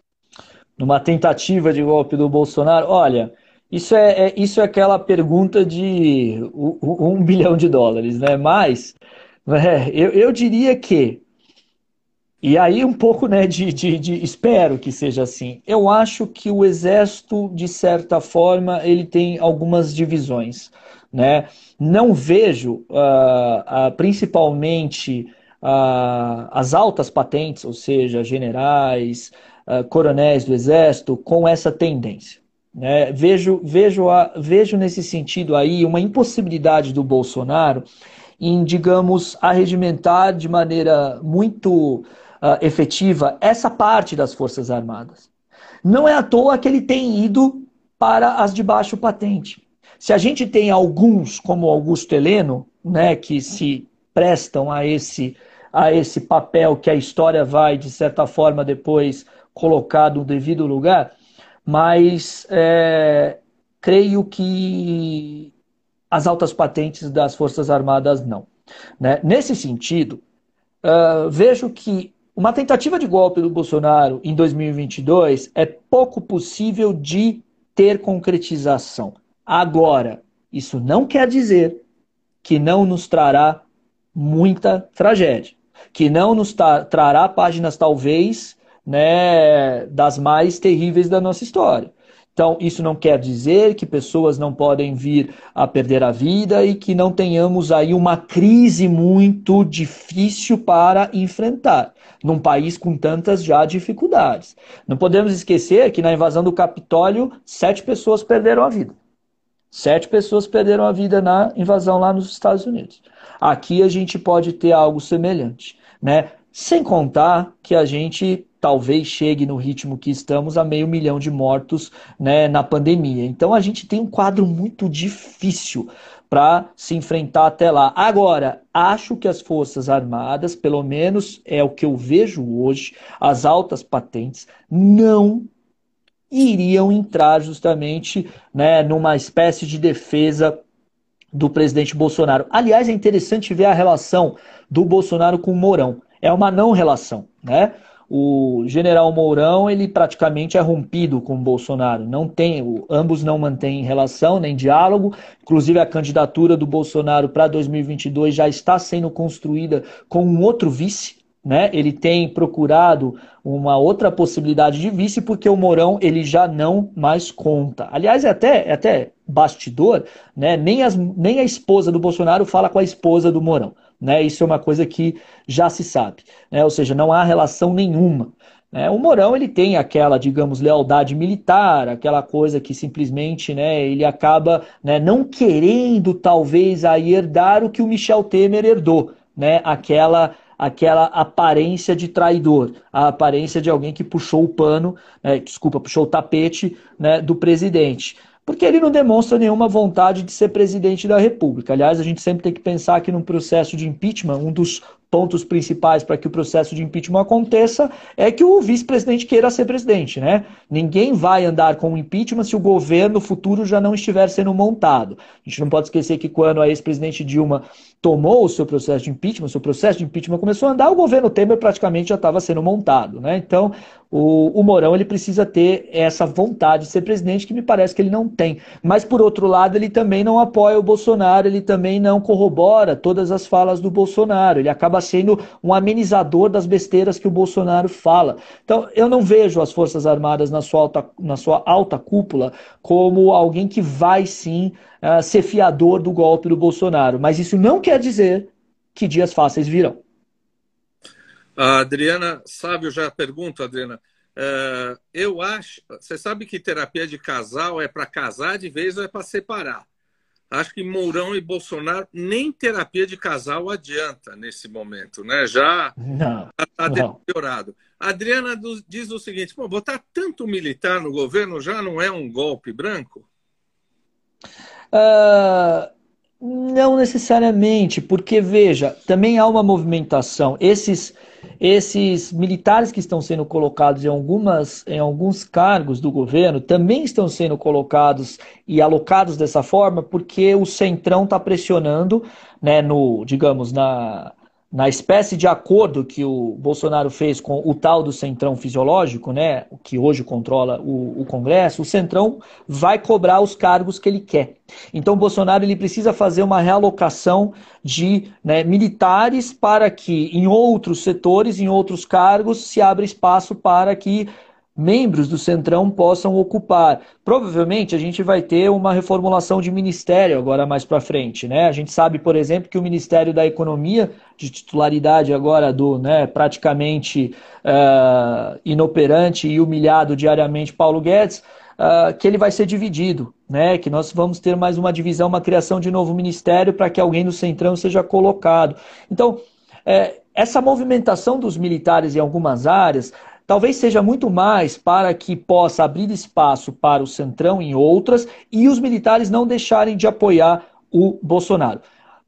Numa tentativa de golpe do Bolsonaro? Olha, isso é, é isso é aquela pergunta de um, um bilhão de dólares, né? Mas é, eu, eu diria que e aí um pouco né, de, de, de, espero que seja assim. Eu acho que o exército, de certa forma, ele tem algumas divisões. Né? Não vejo, uh, uh, principalmente, uh, as altas patentes, ou seja, generais, coronéis do exército, com essa tendência. Né? Vejo, vejo, a, vejo nesse sentido aí uma impossibilidade do Bolsonaro em, digamos, arregimentar de maneira muito uh, efetiva essa parte das Forças Armadas. Não é à toa que ele tem ido para as de baixo patente. Se a gente tem alguns, como Augusto Heleno, né, que se prestam a esse, a esse papel que a história vai, de certa forma, depois colocar no devido lugar, mas é, creio que as altas patentes das Forças Armadas não. Né? Nesse sentido, uh, vejo que uma tentativa de golpe do Bolsonaro em 2022 é pouco possível de ter concretização. Agora, isso não quer dizer que não nos trará muita tragédia, que não nos trará páginas, talvez, né, das mais terríveis da nossa história. Então, isso não quer dizer que pessoas não podem vir a perder a vida e que não tenhamos aí uma crise muito difícil para enfrentar, num país com tantas já dificuldades. Não podemos esquecer que na invasão do Capitólio, sete pessoas perderam a vida. Sete pessoas perderam a vida na invasão lá nos Estados Unidos. Aqui a gente pode ter algo semelhante, né? Sem contar que a gente talvez chegue no ritmo que estamos a meio milhão de mortos né, na pandemia. Então a gente tem um quadro muito difícil para se enfrentar até lá. Agora, acho que as Forças Armadas, pelo menos é o que eu vejo hoje, as altas patentes, não iriam entrar justamente né, numa espécie de defesa do presidente Bolsonaro. Aliás, é interessante ver a relação do Bolsonaro com o Mourão. É uma não relação, né? O general Mourão ele praticamente é rompido com o Bolsonaro. Não tem, ambos não mantêm relação nem diálogo. Inclusive a candidatura do Bolsonaro para 2022 já está sendo construída com um outro vice. Né? Ele tem procurado uma outra possibilidade de vice porque o Mourão ele já não mais conta. Aliás, é até, é até bastidor, né? nem, as, nem a esposa do Bolsonaro fala com a esposa do Mourão. Né? Isso é uma coisa que já se sabe, né? ou seja, não há relação nenhuma. Né? O Mourão ele tem aquela, digamos, lealdade militar, aquela coisa que simplesmente né, ele acaba né, não querendo talvez aí herdar o que o Michel Temer herdou, né? aquela aquela aparência de traidor, a aparência de alguém que puxou o pano, né, desculpa, puxou o tapete né, do presidente porque ele não demonstra nenhuma vontade de ser presidente da República. Aliás, a gente sempre tem que pensar que num processo de impeachment, um dos pontos principais para que o processo de impeachment aconteça é que o vice-presidente queira ser presidente, né? Ninguém vai andar com o impeachment se o governo futuro já não estiver sendo montado. A gente não pode esquecer que quando a ex-presidente Dilma tomou o seu processo de impeachment, o seu processo de impeachment começou a andar, o governo Temer praticamente já estava sendo montado, né? Então, o, o ele precisa ter essa vontade de ser presidente que me parece que ele não tem. Mas por outro lado, ele também não apoia o Bolsonaro, ele também não corrobora todas as falas do Bolsonaro. Ele acaba sendo um amenizador das besteiras que o Bolsonaro fala. Então, eu não vejo as Forças Armadas na sua alta, na sua alta cúpula como alguém que vai sim uh, ser fiador do golpe do Bolsonaro. Mas isso não quer dizer que dias fáceis virão. A Adriana eu já pergunto, Adriana. Uh, eu acho. Você sabe que terapia de casal é para casar de vez ou é para separar? Acho que Mourão e Bolsonaro nem terapia de casal adianta nesse momento, né? Já está deteriorado. A Adriana diz o seguinte: pô, botar tanto militar no governo já não é um golpe branco? Uh, não necessariamente, porque veja, também há uma movimentação. Esses esses militares que estão sendo colocados em, algumas, em alguns cargos do governo também estão sendo colocados e alocados dessa forma porque o centrão está pressionando, né, no, digamos, na, na espécie de acordo que o Bolsonaro fez com o tal do Centrão Fisiológico, né, que hoje controla o, o, Congresso, o Centrão vai cobrar os cargos que ele quer. Então, o Bolsonaro ele precisa fazer uma realocação de né, militares para que em outros setores, em outros cargos, se abra espaço para que membros do Centrão possam ocupar. Provavelmente a gente vai ter uma reformulação de ministério agora mais para frente, né? A gente sabe, por exemplo, que o Ministério da Economia, de titularidade agora do, né, praticamente uh, inoperante e humilhado diariamente Paulo Guedes, uh, que ele vai ser dividido, né? Que nós vamos ter mais uma divisão, uma criação de novo ministério para que alguém do Centrão seja colocado. Então, é, essa movimentação dos militares em algumas áreas talvez seja muito mais para que possa abrir espaço para o Centrão em outras e os militares não deixarem de apoiar o Bolsonaro.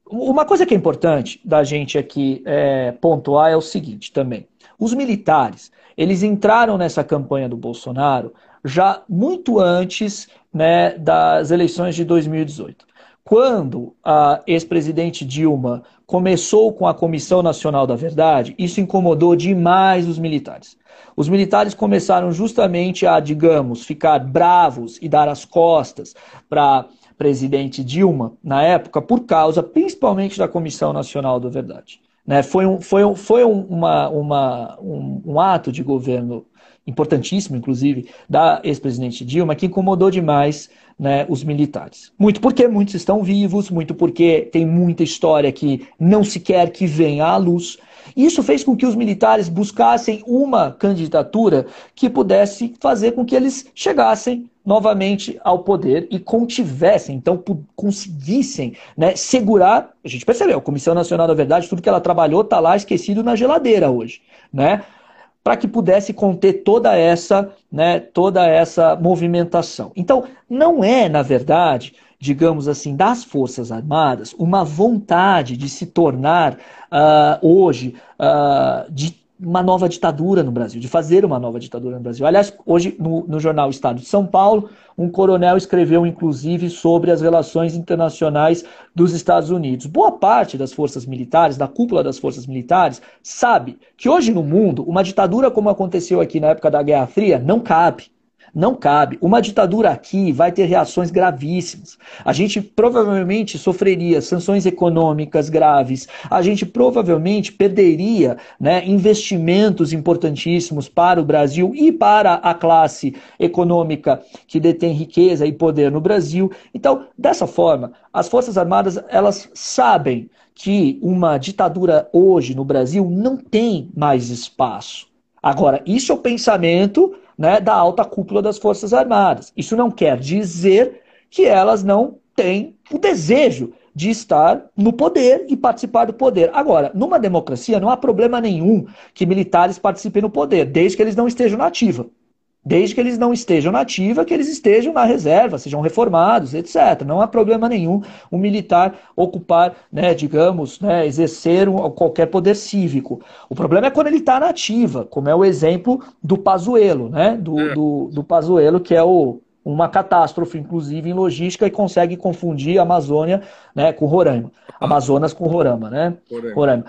Uma coisa que é importante da gente aqui é, pontuar é o seguinte também. Os militares, eles entraram nessa campanha do Bolsonaro já muito antes né, das eleições de 2018. Quando a ex-presidente Dilma começou com a Comissão Nacional da Verdade, isso incomodou demais os militares. Os militares começaram justamente a, digamos, ficar bravos e dar as costas para presidente Dilma, na época, por causa principalmente da Comissão Nacional da Verdade. Né? Foi, um, foi, um, foi uma, uma, um, um ato de governo importantíssimo, inclusive, da ex-presidente Dilma, que incomodou demais né, os militares. Muito porque muitos estão vivos, muito porque tem muita história que não se quer que venha à luz. Isso fez com que os militares buscassem uma candidatura que pudesse fazer com que eles chegassem novamente ao poder e contivessem, então conseguissem né, segurar. A gente percebeu, a Comissão Nacional da Verdade, tudo que ela trabalhou está lá esquecido na geladeira hoje, né? Para que pudesse conter toda essa, né, toda essa movimentação. Então, não é, na verdade, digamos assim, das Forças Armadas, uma vontade de se tornar uh, hoje uh, de uma nova ditadura no Brasil, de fazer uma nova ditadura no Brasil. Aliás, hoje no, no, jornal Estado de São Paulo, um coronel escreveu inclusive sobre as relações internacionais dos Estados Unidos. Boa parte das forças militares, da cúpula das forças militares, sabe que hoje no mundo, uma ditadura como aconteceu aqui na época da Guerra Fria não cabe. Não cabe. Uma ditadura aqui vai ter reações gravíssimas. A gente provavelmente sofreria sanções econômicas graves. A gente provavelmente perderia né, investimentos importantíssimos para o Brasil e para a classe econômica que detém riqueza e poder no Brasil. Então, dessa forma, as Forças Armadas elas sabem que uma ditadura hoje no Brasil não tem mais espaço. Agora, isso é o pensamento né, da alta cúpula das Forças Armadas. Isso não quer dizer que elas não têm o desejo de estar no poder e participar do poder. Agora, numa democracia não há problema nenhum que militares participem no poder, desde que eles não estejam na ativa. Desde que eles não estejam na ativa, que eles estejam na reserva, sejam reformados, etc. Não há problema nenhum um militar ocupar, né, digamos, né, exercer um, qualquer poder cívico. O problema é quando ele está na ativa, como é o exemplo do Pazuello, né, do, é. do, do Pazuello, que é o, uma catástrofe, inclusive em logística, e consegue confundir a Amazônia né, com Roraima. Amazonas com Roraima, né? Roraima. Roraima.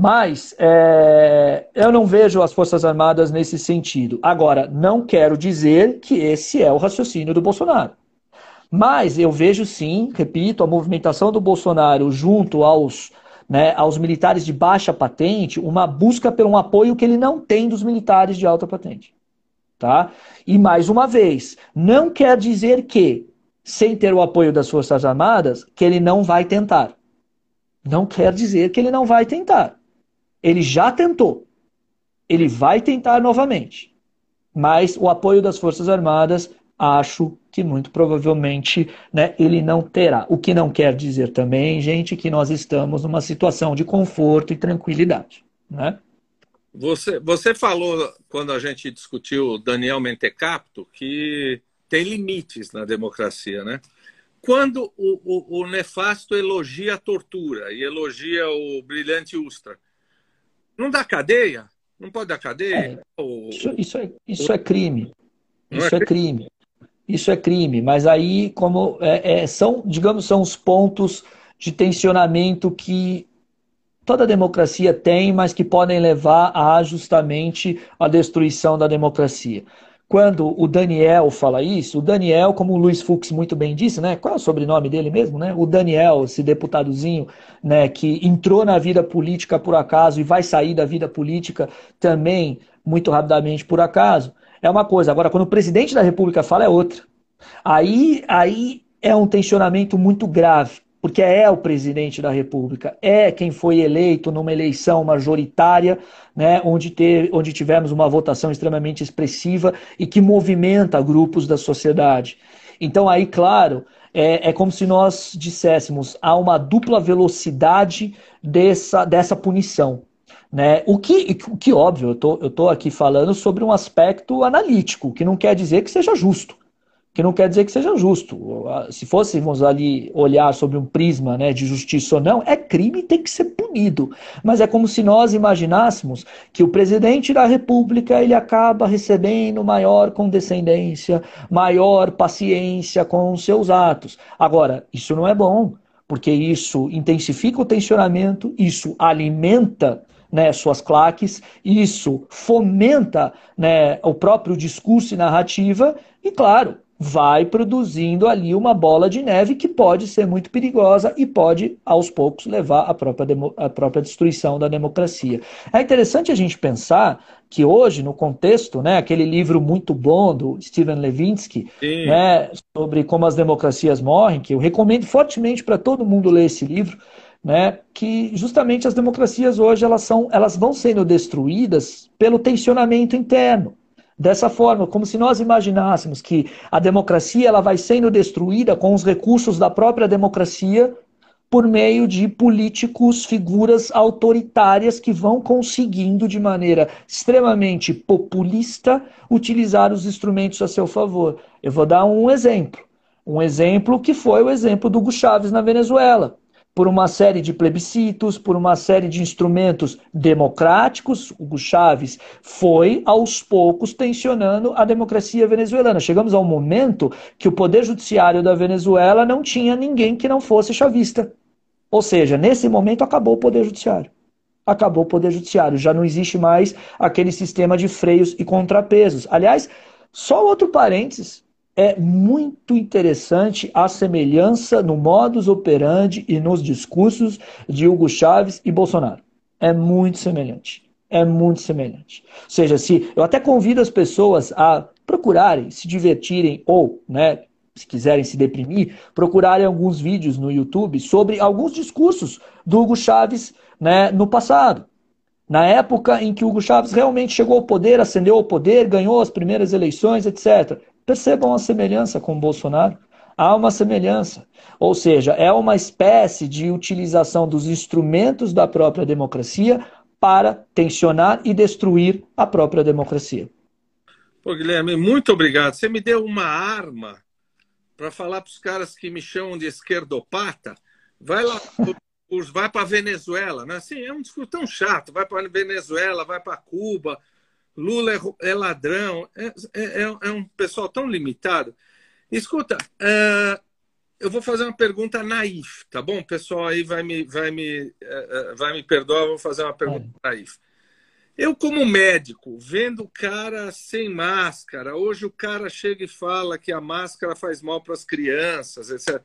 Mas é, eu não vejo as Forças Armadas nesse sentido. Agora, não quero dizer que esse é o raciocínio do Bolsonaro. Mas eu vejo sim, repito, a movimentação do Bolsonaro junto aos, né, aos militares de baixa patente, uma busca por um apoio que ele não tem dos militares de alta patente. Tá? E mais uma vez, não quer dizer que, sem ter o apoio das Forças Armadas, que ele não vai tentar. Não quer dizer que ele não vai tentar. Ele já tentou. Ele vai tentar novamente. Mas o apoio das Forças Armadas, acho que muito provavelmente né, ele não terá. O que não quer dizer também, gente, que nós estamos numa situação de conforto e tranquilidade. Né? Você, você falou, quando a gente discutiu Daniel Mentecapto, que tem limites na democracia, né? Quando o, o, o nefasto elogia a tortura e elogia o brilhante Ustra, não dá cadeia? Não pode dar cadeia? É, Ou... isso, isso, é, isso é crime. Isso é, é crime. Isso é crime. Mas aí, como é, é, são, digamos, são os pontos de tensionamento que toda democracia tem, mas que podem levar a justamente a destruição da democracia quando o Daniel fala isso, o Daniel, como o Luiz Fux muito bem disse, né? Qual é o sobrenome dele mesmo, né? O Daniel, esse deputadozinho, né, que entrou na vida política por acaso e vai sair da vida política também muito rapidamente por acaso, é uma coisa. Agora, quando o presidente da República fala, é outra. Aí, aí é um tensionamento muito grave porque é o presidente da República, é quem foi eleito numa eleição majoritária, né, onde, ter, onde tivemos uma votação extremamente expressiva e que movimenta grupos da sociedade. Então, aí, claro, é, é como se nós disséssemos, há uma dupla velocidade dessa, dessa punição. Né? O, que, o que, óbvio, eu estou aqui falando sobre um aspecto analítico, que não quer dizer que seja justo que não quer dizer que seja justo. Se fôssemos ali olhar sobre um prisma né, de justiça ou não, é crime e tem que ser punido. Mas é como se nós imaginássemos que o presidente da República ele acaba recebendo maior condescendência, maior paciência com os seus atos. Agora, isso não é bom, porque isso intensifica o tensionamento, isso alimenta né, suas claques, isso fomenta né, o próprio discurso e narrativa, e claro, vai produzindo ali uma bola de neve que pode ser muito perigosa e pode, aos poucos, levar à própria, à própria destruição da democracia. É interessante a gente pensar que hoje, no contexto, né, aquele livro muito bom do Steven Levinsky, né, sobre como as democracias morrem, que eu recomendo fortemente para todo mundo ler esse livro, né, que justamente as democracias hoje elas, são, elas vão sendo destruídas pelo tensionamento interno dessa forma, como se nós imaginássemos que a democracia ela vai sendo destruída com os recursos da própria democracia por meio de políticos, figuras autoritárias que vão conseguindo de maneira extremamente populista utilizar os instrumentos a seu favor. Eu vou dar um exemplo. Um exemplo que foi o exemplo do Hugo Chávez na Venezuela por uma série de plebiscitos, por uma série de instrumentos democráticos, Hugo Chávez foi aos poucos tensionando a democracia venezuelana. Chegamos a um momento que o poder judiciário da Venezuela não tinha ninguém que não fosse chavista. Ou seja, nesse momento acabou o poder judiciário. Acabou o poder judiciário, já não existe mais aquele sistema de freios e contrapesos. Aliás, só outro parênteses, é muito interessante a semelhança no modus operandi e nos discursos de Hugo Chávez e Bolsonaro. É muito semelhante. É muito semelhante. Ou seja, se eu até convido as pessoas a procurarem, se divertirem ou, né, se quiserem se deprimir, procurarem alguns vídeos no YouTube sobre alguns discursos do Hugo Chávez né, no passado. Na época em que Hugo Chávez realmente chegou ao poder, ascendeu ao poder, ganhou as primeiras eleições, etc. Percebam a semelhança com o Bolsonaro. Há uma semelhança. Ou seja, é uma espécie de utilização dos instrumentos da própria democracia para tensionar e destruir a própria democracia. Pô, Guilherme, muito obrigado. Você me deu uma arma para falar para os caras que me chamam de esquerdopata. Vai lá, vai para Venezuela. Né? Assim, é um discurso tão chato. Vai para Venezuela, vai para Cuba, Lula é, é ladrão, é, é, é, um pessoal tão limitado. Escuta, uh, eu vou fazer uma pergunta naif, tá bom? O pessoal aí vai me, vai me, vai me perdoar, vou fazer uma pergunta é. naif. Eu, como médico, vendo o cara sem máscara, hoje o cara chega e fala que a máscara faz mal para as crianças, etc.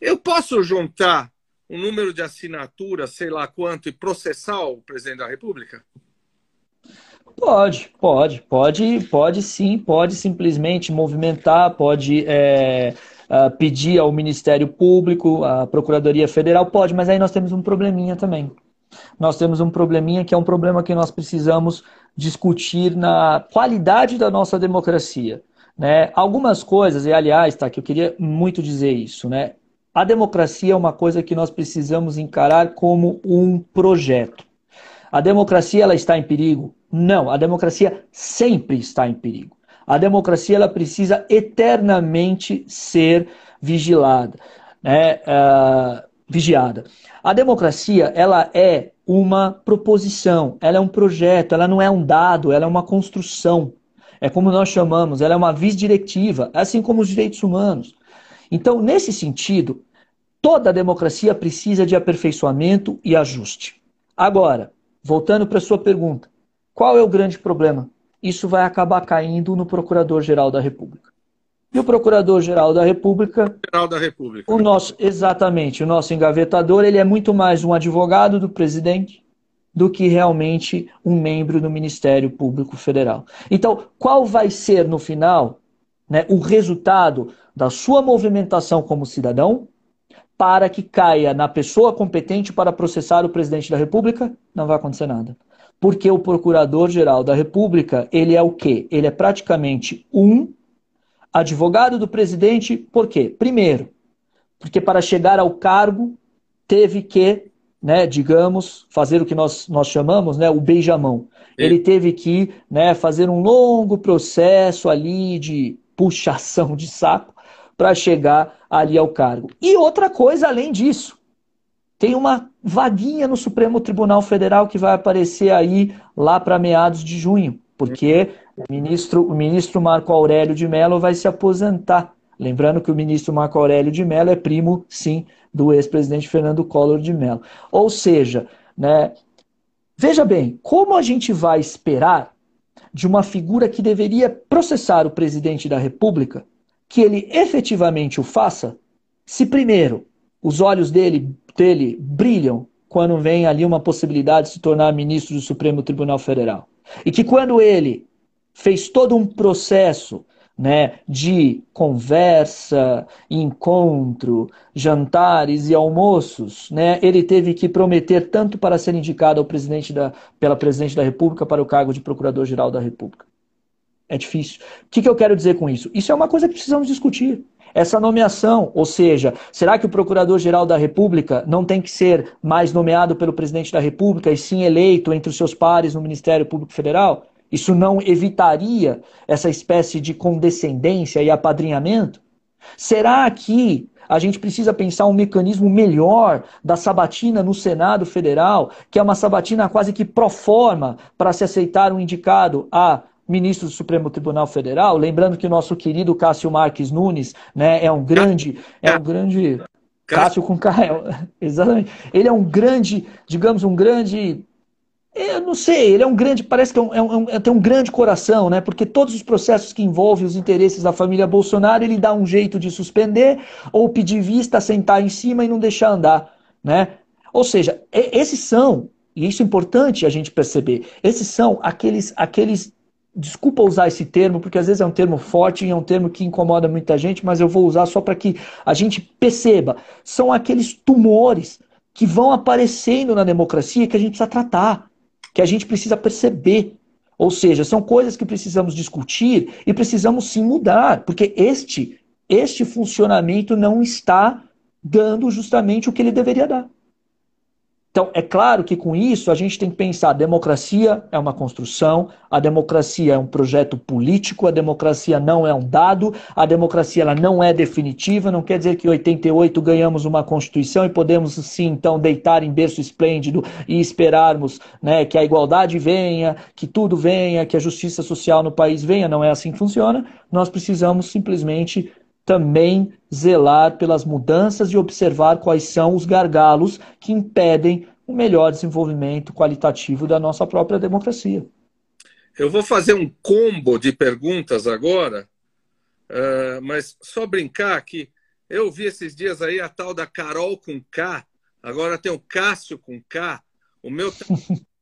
Eu posso juntar um número de assinatura, sei lá quanto, e processar o presidente da República? Pode, pode, pode, pode sim, pode simplesmente movimentar, pode é, uh, pedir ao Ministério Público, à Procuradoria Federal, pode, mas aí nós temos um probleminha também. Nós temos um probleminha que é um problema que nós precisamos discutir na qualidade da nossa democracia. Né? Algumas coisas, e aliás, tá, que eu queria muito dizer isso, né? A democracia é uma coisa que nós precisamos encarar como um projeto. A democracia ela está em perigo? Não, a democracia sempre está em perigo. A democracia ela precisa eternamente ser vigilada, né? Uh, vigiada. A democracia ela é uma proposição, ela é um projeto, ela não é um dado, ela é uma construção. É como nós chamamos, ela é uma vis diretiva, assim como os direitos humanos. Então, nesse sentido, toda democracia precisa de aperfeiçoamento e ajuste. Agora, voltando para a sua pergunta, qual é o grande problema? Isso vai acabar caindo no Procurador-Geral da República. E o Procurador-Geral da República. Geral da República. O nosso, exatamente, o nosso engavetador, ele é muito mais um advogado do presidente do que realmente um membro do Ministério Público Federal. Então, qual vai ser, no final, né, o resultado da sua movimentação como cidadão para que caia na pessoa competente para processar o presidente da República? Não vai acontecer nada. Porque o Procurador-Geral da República, ele é o quê? Ele é praticamente um advogado do presidente, por quê? Primeiro, porque para chegar ao cargo teve que, né, digamos, fazer o que nós, nós chamamos, né, o beijamão. Ele teve que, né, fazer um longo processo ali de puxação de saco para chegar ali ao cargo. E outra coisa além disso, tem uma vaguinha no Supremo Tribunal Federal que vai aparecer aí lá para meados de junho, porque o ministro, o ministro Marco Aurélio de Mello vai se aposentar. Lembrando que o ministro Marco Aurélio de Mello é primo, sim, do ex-presidente Fernando Collor de Mello. Ou seja, né, veja bem, como a gente vai esperar de uma figura que deveria processar o presidente da República que ele efetivamente o faça se primeiro os olhos dele, dele brilham quando vem ali uma possibilidade de se tornar ministro do Supremo Tribunal Federal. E que quando ele fez todo um processo né, de conversa, encontro, jantares e almoços, né, ele teve que prometer tanto para ser indicado ao presidente da, pela presidente da República para o cargo de Procurador-Geral da República. É difícil. O que, que eu quero dizer com isso? Isso é uma coisa que precisamos discutir essa nomeação. Ou seja, será que o Procurador-Geral da República não tem que ser mais nomeado pelo presidente da República e sim eleito entre os seus pares no Ministério Público Federal? Isso não evitaria essa espécie de condescendência e apadrinhamento? Será que a gente precisa pensar um mecanismo melhor da sabatina no Senado Federal, que é uma sabatina quase que pro forma para se aceitar um indicado a ministro do Supremo Tribunal Federal, lembrando que o nosso querido Cássio Marques Nunes, né, é um grande, é um grande Cássio com Caio, exatamente. Ele é um grande, digamos, um grande eu não sei, ele é um grande, parece que é um, é um, é, tem um grande coração, né? Porque todos os processos que envolvem os interesses da família Bolsonaro, ele dá um jeito de suspender ou pedir vista, sentar em cima e não deixar andar, né? Ou seja, esses são, e isso é importante a gente perceber, esses são aqueles, aqueles Desculpa usar esse termo, porque às vezes é um termo forte e é um termo que incomoda muita gente, mas eu vou usar só para que a gente perceba. São aqueles tumores que vão aparecendo na democracia que a gente precisa tratar, que a gente precisa perceber. Ou seja, são coisas que precisamos discutir e precisamos sim mudar, porque este, este funcionamento não está dando justamente o que ele deveria dar. Então, é claro que com isso a gente tem que pensar: a democracia é uma construção, a democracia é um projeto político, a democracia não é um dado, a democracia ela não é definitiva, não quer dizer que em 88 ganhamos uma Constituição e podemos sim então deitar em berço esplêndido e esperarmos né, que a igualdade venha, que tudo venha, que a justiça social no país venha. Não é assim que funciona. Nós precisamos simplesmente também zelar pelas mudanças e observar quais são os gargalos que impedem o melhor desenvolvimento qualitativo da nossa própria democracia. Eu vou fazer um combo de perguntas agora, uh, mas só brincar que eu vi esses dias aí a tal da Carol com K, agora tem o Cássio com K, o meu tá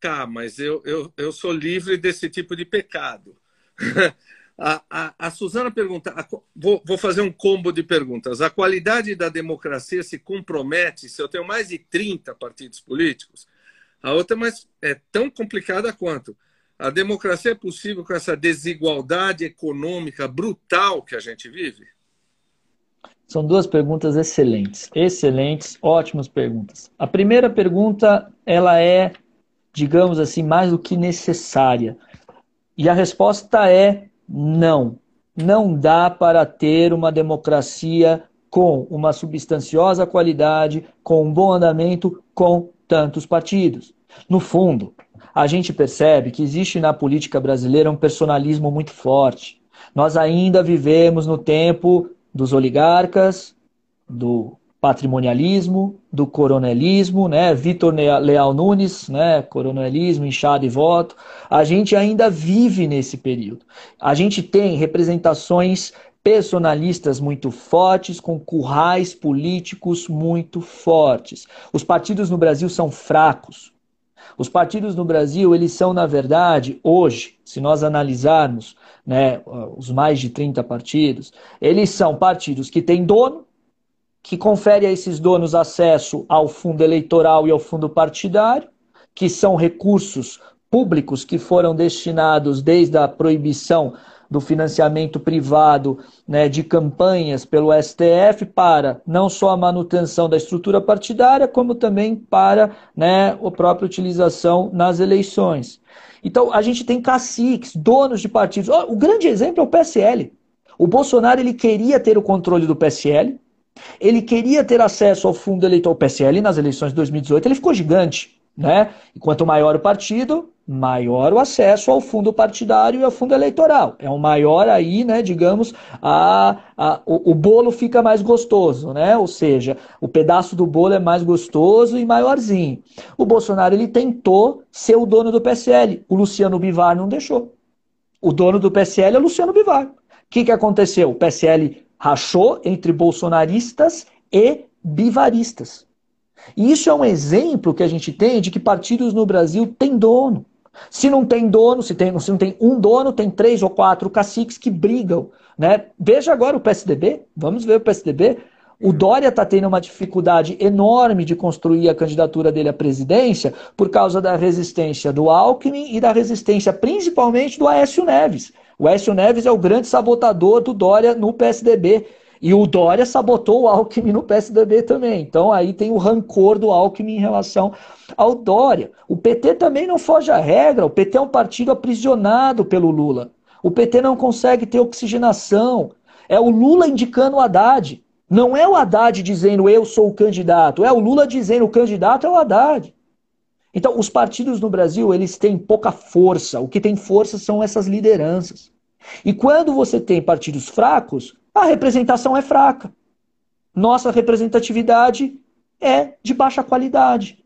K, mas eu, eu, eu sou livre desse tipo de pecado. A, a, a Suzana pergunta, a, vou, vou fazer um combo de perguntas. A qualidade da democracia se compromete se eu tenho mais de 30 partidos políticos? A outra mas é tão complicada quanto. A democracia é possível com essa desigualdade econômica brutal que a gente vive? São duas perguntas excelentes, excelentes, ótimas perguntas. A primeira pergunta, ela é, digamos assim, mais do que necessária. E a resposta é não. Não dá para ter uma democracia com uma substanciosa qualidade, com um bom andamento, com tantos partidos. No fundo, a gente percebe que existe na política brasileira um personalismo muito forte. Nós ainda vivemos no tempo dos oligarcas, do patrimonialismo, do coronelismo, né? Vitor Leal Nunes, né? Coronelismo, inchado e voto. A gente ainda vive nesse período. A gente tem representações personalistas muito fortes, com currais políticos muito fortes. Os partidos no Brasil são fracos. Os partidos no Brasil, eles são, na verdade, hoje, se nós analisarmos né, os mais de 30 partidos, eles são partidos que têm dono, que confere a esses donos acesso ao fundo eleitoral e ao fundo partidário, que são recursos públicos que foram destinados desde a proibição do financiamento privado né, de campanhas pelo STF para não só a manutenção da estrutura partidária, como também para né, a própria utilização nas eleições. Então, a gente tem caciques, donos de partidos. O grande exemplo é o PSL. O Bolsonaro ele queria ter o controle do PSL, ele queria ter acesso ao fundo eleitoral PSL nas eleições de 2018, ele ficou gigante. Né? E quanto maior o partido, maior o acesso ao fundo partidário e ao fundo eleitoral. É um maior aí, né, digamos, a, a, o, o, bolo fica mais gostoso, né? Ou seja, o pedaço do bolo é mais gostoso e maiorzinho. O Bolsonaro ele tentou ser o dono do PSL. O Luciano Bivar não deixou. O dono do PSL é o Luciano Bivar. O que, que aconteceu? O PSL Rachou entre bolsonaristas e bivaristas. E isso é um exemplo que a gente tem de que partidos no Brasil têm dono. Se não tem dono, se, tem, se não tem um dono, tem três ou quatro caciques que brigam. Né? Veja agora o PSDB, vamos ver o PSDB. O Dória está tendo uma dificuldade enorme de construir a candidatura dele à presidência por causa da resistência do Alckmin e da resistência principalmente do Aécio Neves. O Aécio Neves é o grande sabotador do Dória no PSDB. E o Dória sabotou o Alckmin no PSDB também. Então aí tem o rancor do Alckmin em relação ao Dória. O PT também não foge à regra. O PT é um partido aprisionado pelo Lula. O PT não consegue ter oxigenação. É o Lula indicando o Haddad. Não é o Haddad dizendo eu sou o candidato. É o Lula dizendo o candidato é o Haddad. Então, os partidos no Brasil, eles têm pouca força. O que tem força são essas lideranças. E quando você tem partidos fracos, a representação é fraca. Nossa representatividade é de baixa qualidade.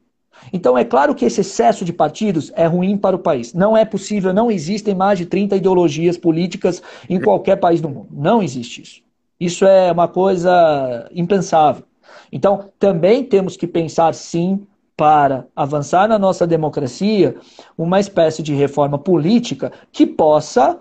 Então é claro que esse excesso de partidos é ruim para o país. Não é possível, não existem mais de 30 ideologias políticas em qualquer país do mundo. Não existe isso. Isso é uma coisa impensável. Então, também temos que pensar sim para avançar na nossa democracia uma espécie de reforma política que possa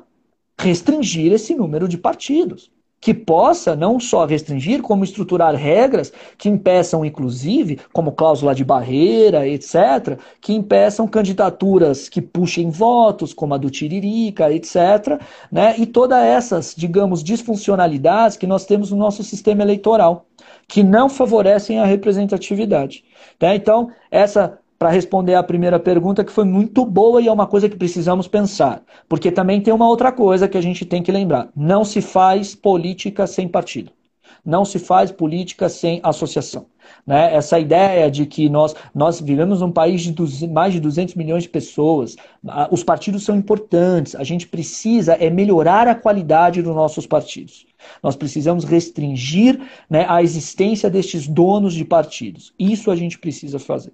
restringir esse número de partidos que possa não só restringir, como estruturar regras que impeçam, inclusive, como cláusula de barreira, etc., que impeçam candidaturas que puxem votos, como a do Tiririca, etc., né? e todas essas, digamos, disfuncionalidades que nós temos no nosso sistema eleitoral, que não favorecem a representatividade. Tá? Então, essa para responder à primeira pergunta, que foi muito boa e é uma coisa que precisamos pensar. Porque também tem uma outra coisa que a gente tem que lembrar: não se faz política sem partido. Não se faz política sem associação. Né? Essa ideia de que nós, nós vivemos num país de 200, mais de 200 milhões de pessoas, os partidos são importantes, a gente precisa é melhorar a qualidade dos nossos partidos. Nós precisamos restringir né, a existência destes donos de partidos. Isso a gente precisa fazer.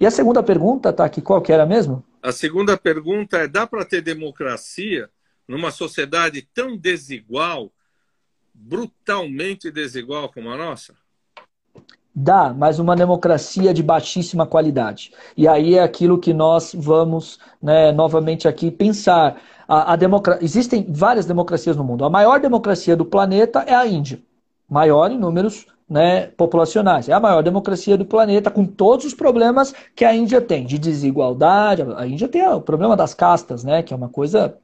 E a segunda pergunta, tá aqui, qual que era mesmo? A segunda pergunta é: dá para ter democracia numa sociedade tão desigual, brutalmente desigual como a nossa? Dá, mas uma democracia de baixíssima qualidade. E aí é aquilo que nós vamos né, novamente aqui pensar. A, a democra... Existem várias democracias no mundo. A maior democracia do planeta é a Índia. Maior em números né, populacionais. É a maior democracia do planeta, com todos os problemas que a Índia tem, de desigualdade. A Índia tem o problema das castas, né, que é uma coisa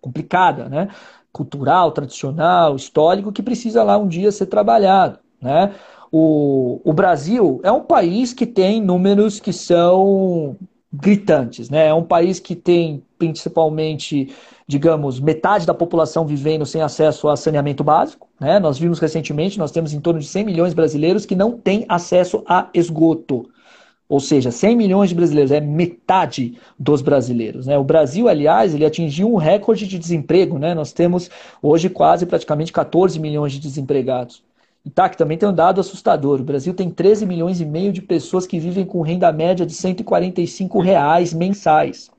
complicada, né, cultural, tradicional, histórico, que precisa lá um dia ser trabalhado. Né. O, o Brasil é um país que tem números que são gritantes. Né? É um país que tem principalmente, digamos, metade da população vivendo sem acesso a saneamento básico. Né? Nós vimos recentemente, nós temos em torno de 100 milhões de brasileiros que não têm acesso a esgoto. Ou seja, 100 milhões de brasileiros, é metade dos brasileiros. Né? O Brasil, aliás, ele atingiu um recorde de desemprego. Né? Nós temos hoje quase praticamente 14 milhões de desempregados. E tá, também tem um dado assustador. O Brasil tem 13 milhões e meio de pessoas que vivem com renda média de 145 reais mensais.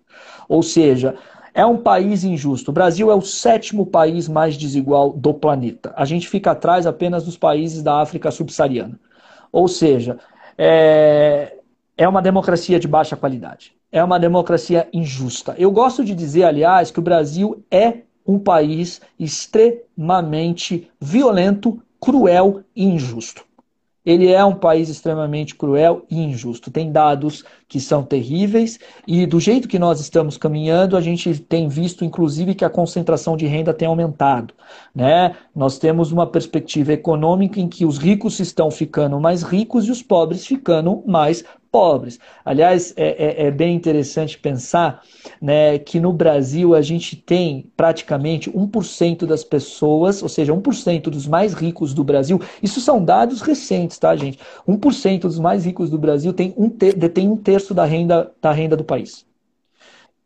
Ou seja, é um país injusto. O Brasil é o sétimo país mais desigual do planeta. A gente fica atrás apenas dos países da África subsaariana. Ou seja, é, é uma democracia de baixa qualidade. É uma democracia injusta. Eu gosto de dizer, aliás, que o Brasil é um país extremamente violento cruel e injusto. Ele é um país extremamente cruel e injusto. Tem dados que são terríveis e do jeito que nós estamos caminhando, a gente tem visto inclusive que a concentração de renda tem aumentado, né? Nós temos uma perspectiva econômica em que os ricos estão ficando mais ricos e os pobres ficando mais pobres. Aliás, é, é, é, bem interessante pensar né, que no Brasil a gente tem praticamente 1% das pessoas, ou seja, 1% dos mais ricos do Brasil, isso são dados recentes, tá, gente? 1% dos mais ricos do Brasil tem um detém um terço da renda, da renda do país.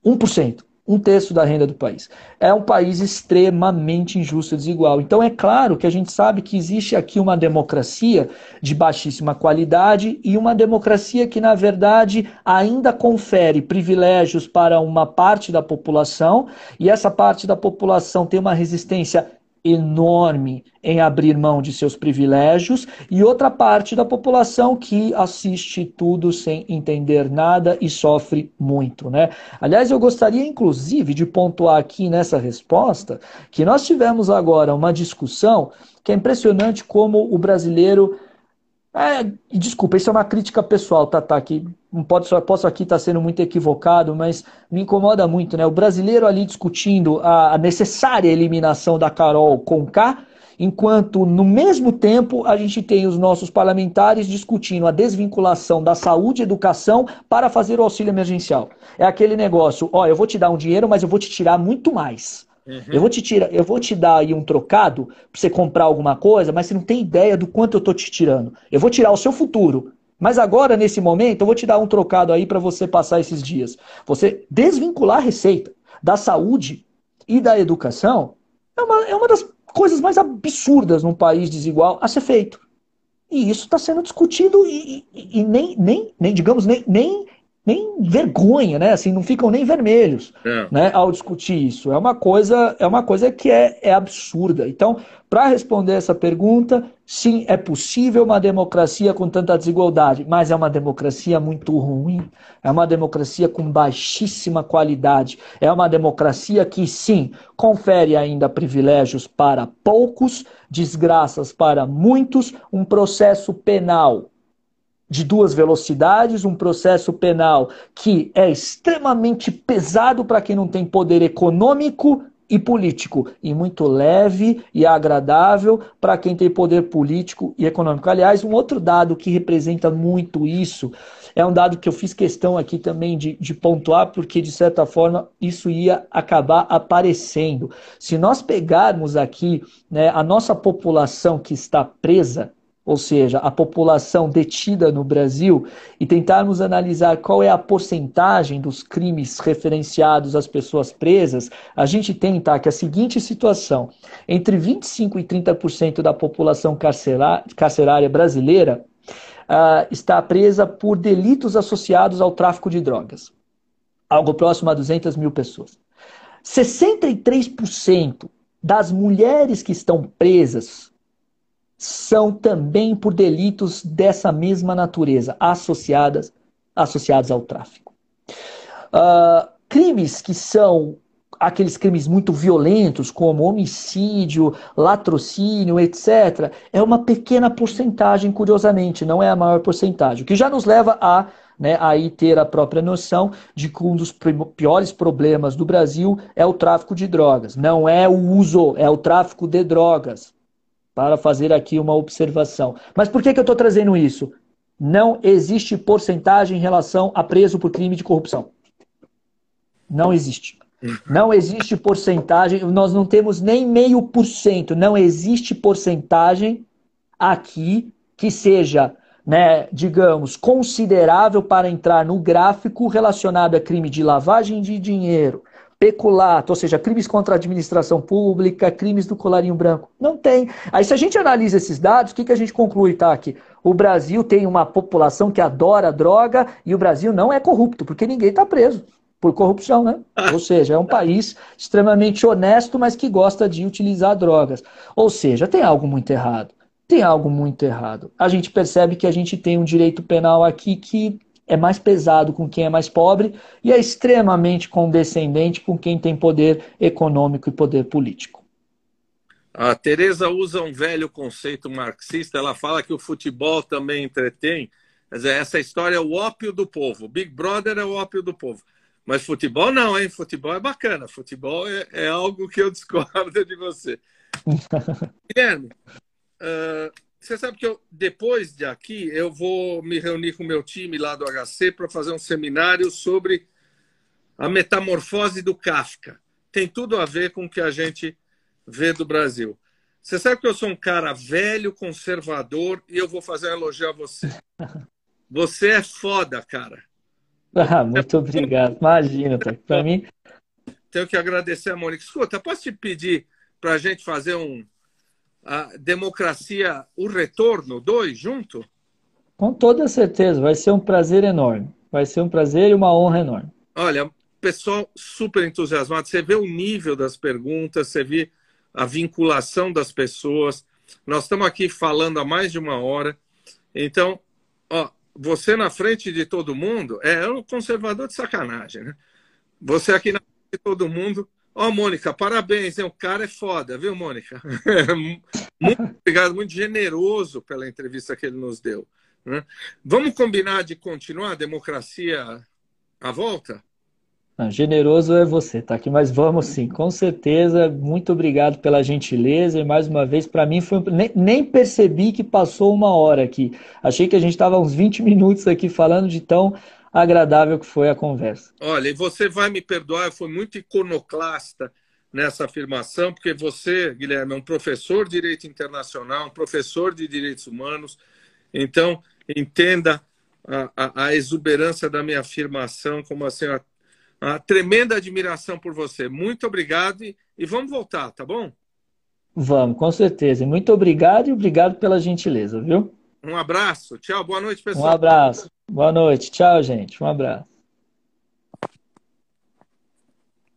1% um terço da renda do país. É um país extremamente injusto e desigual. Então, é claro que a gente sabe que existe aqui uma democracia de baixíssima qualidade e uma democracia que, na verdade, ainda confere privilégios para uma parte da população, e essa parte da população tem uma resistência enorme em abrir mão de seus privilégios e outra parte da população que assiste tudo sem entender nada e sofre muito, né? Aliás, eu gostaria inclusive de pontuar aqui nessa resposta que nós tivemos agora uma discussão que é impressionante como o brasileiro é, desculpa, isso é uma crítica pessoal, tá, tá. Não pode, posso aqui estar tá sendo muito equivocado, mas me incomoda muito, né? O brasileiro ali discutindo a, a necessária eliminação da Carol com K, enquanto no mesmo tempo a gente tem os nossos parlamentares discutindo a desvinculação da saúde e educação para fazer o auxílio emergencial. É aquele negócio, ó, eu vou te dar um dinheiro, mas eu vou te tirar muito mais. Uhum. Eu, vou te tirar, eu vou te dar aí um trocado para você comprar alguma coisa, mas você não tem ideia do quanto eu tô te tirando. Eu vou tirar o seu futuro. Mas agora, nesse momento, eu vou te dar um trocado aí para você passar esses dias. Você desvincular a receita da saúde e da educação é uma, é uma das coisas mais absurdas num país desigual a ser feito. E isso está sendo discutido e, e, e, nem, nem, nem, digamos, nem, nem nem vergonha, né? Assim, não ficam nem vermelhos, é. né? Ao discutir isso. É uma coisa, é uma coisa que é, é absurda. Então, para responder essa pergunta, sim, é possível uma democracia com tanta desigualdade, mas é uma democracia muito ruim. É uma democracia com baixíssima qualidade. É uma democracia que, sim, confere ainda privilégios para poucos, desgraças para muitos, um processo penal de duas velocidades, um processo penal que é extremamente pesado para quem não tem poder econômico e político, e muito leve e agradável para quem tem poder político e econômico. Aliás, um outro dado que representa muito isso é um dado que eu fiz questão aqui também de, de pontuar, porque de certa forma isso ia acabar aparecendo. Se nós pegarmos aqui né, a nossa população que está presa, ou seja, a população detida no Brasil, e tentarmos analisar qual é a porcentagem dos crimes referenciados às pessoas presas, a gente tem tá, que a seguinte situação: entre 25% e 30% da população carcerária brasileira uh, está presa por delitos associados ao tráfico de drogas, algo próximo a 200 mil pessoas. 63% das mulheres que estão presas são também por delitos dessa mesma natureza, associadas, associados ao tráfico. Uh, crimes que são aqueles crimes muito violentos, como homicídio, latrocínio, etc., é uma pequena porcentagem, curiosamente, não é a maior porcentagem. O que já nos leva a né, aí ter a própria noção de que um dos piores problemas do Brasil é o tráfico de drogas. Não é o uso, é o tráfico de drogas para fazer aqui uma observação. Mas por que, que eu estou trazendo isso? Não existe porcentagem em relação a preso por crime de corrupção. Não existe. Não existe porcentagem, nós não temos nem meio por cento, não existe porcentagem aqui que seja, né, digamos, considerável para entrar no gráfico relacionado a crime de lavagem de dinheiro, peculato, ou seja, crimes contra a administração pública, crimes do colarinho branco. Não tem. Aí se a gente analisa esses dados, o que, que a gente conclui, tá? Que o Brasil tem uma população que adora droga e o Brasil não é corrupto, porque ninguém está preso por corrupção, né? Ou seja, é um país extremamente honesto, mas que gosta de utilizar drogas. Ou seja, tem algo muito errado. Tem algo muito errado. A gente percebe que a gente tem um direito penal aqui que é mais pesado com quem é mais pobre e é extremamente condescendente com quem tem poder econômico e poder político. A Tereza usa um velho conceito marxista, ela fala que o futebol também entretém. Quer dizer, essa história é o ópio do povo. Big Brother é o ópio do povo. Mas futebol não, hein? Futebol é bacana. Futebol é, é algo que eu discordo de você. Guilherme, uh, você sabe que eu, depois de aqui, eu vou me reunir com o meu time lá do HC para fazer um seminário sobre a metamorfose do Kafka. Tem tudo a ver com o que a gente vê do Brasil. Você sabe que eu sou um cara velho, conservador, e eu vou fazer um elogio a você. Você é foda, cara. Ah, muito obrigado. Imagina, tá? para mim. Tenho que agradecer a Mônica. Escuta, posso te pedir para a gente fazer um, a democracia, o retorno, dois junto? Com toda certeza, vai ser um prazer enorme. Vai ser um prazer e uma honra enorme. Olha, pessoal super entusiasmado. Você vê o nível das perguntas, você vê a vinculação das pessoas. Nós estamos aqui falando há mais de uma hora. Então, ó, você na frente de todo mundo é um conservador de sacanagem, né? Você aqui na frente de todo mundo. Ó, oh, Mônica, parabéns, hein? o cara é foda, viu, Mônica? muito obrigado, muito generoso pela entrevista que ele nos deu. Né? Vamos combinar de continuar a democracia à volta? Não, generoso é você, tá aqui, mas vamos sim, com certeza. Muito obrigado pela gentileza e mais uma vez, para mim foi nem, nem, percebi que passou uma hora aqui. Achei que a gente estava uns 20 minutos aqui falando de tão agradável que foi a conversa. Olha, e você vai me perdoar, eu fui muito iconoclasta nessa afirmação, porque você, Guilherme, é um professor de direito internacional, um professor de direitos humanos, então entenda a, a, a exuberância da minha afirmação como assim, a uma tremenda admiração por você. Muito obrigado e, e vamos voltar, tá bom? Vamos, com certeza. Muito obrigado e obrigado pela gentileza, viu? Um abraço. Tchau. Boa noite, pessoal. Um abraço. Boa noite. Tchau, gente. Um abraço.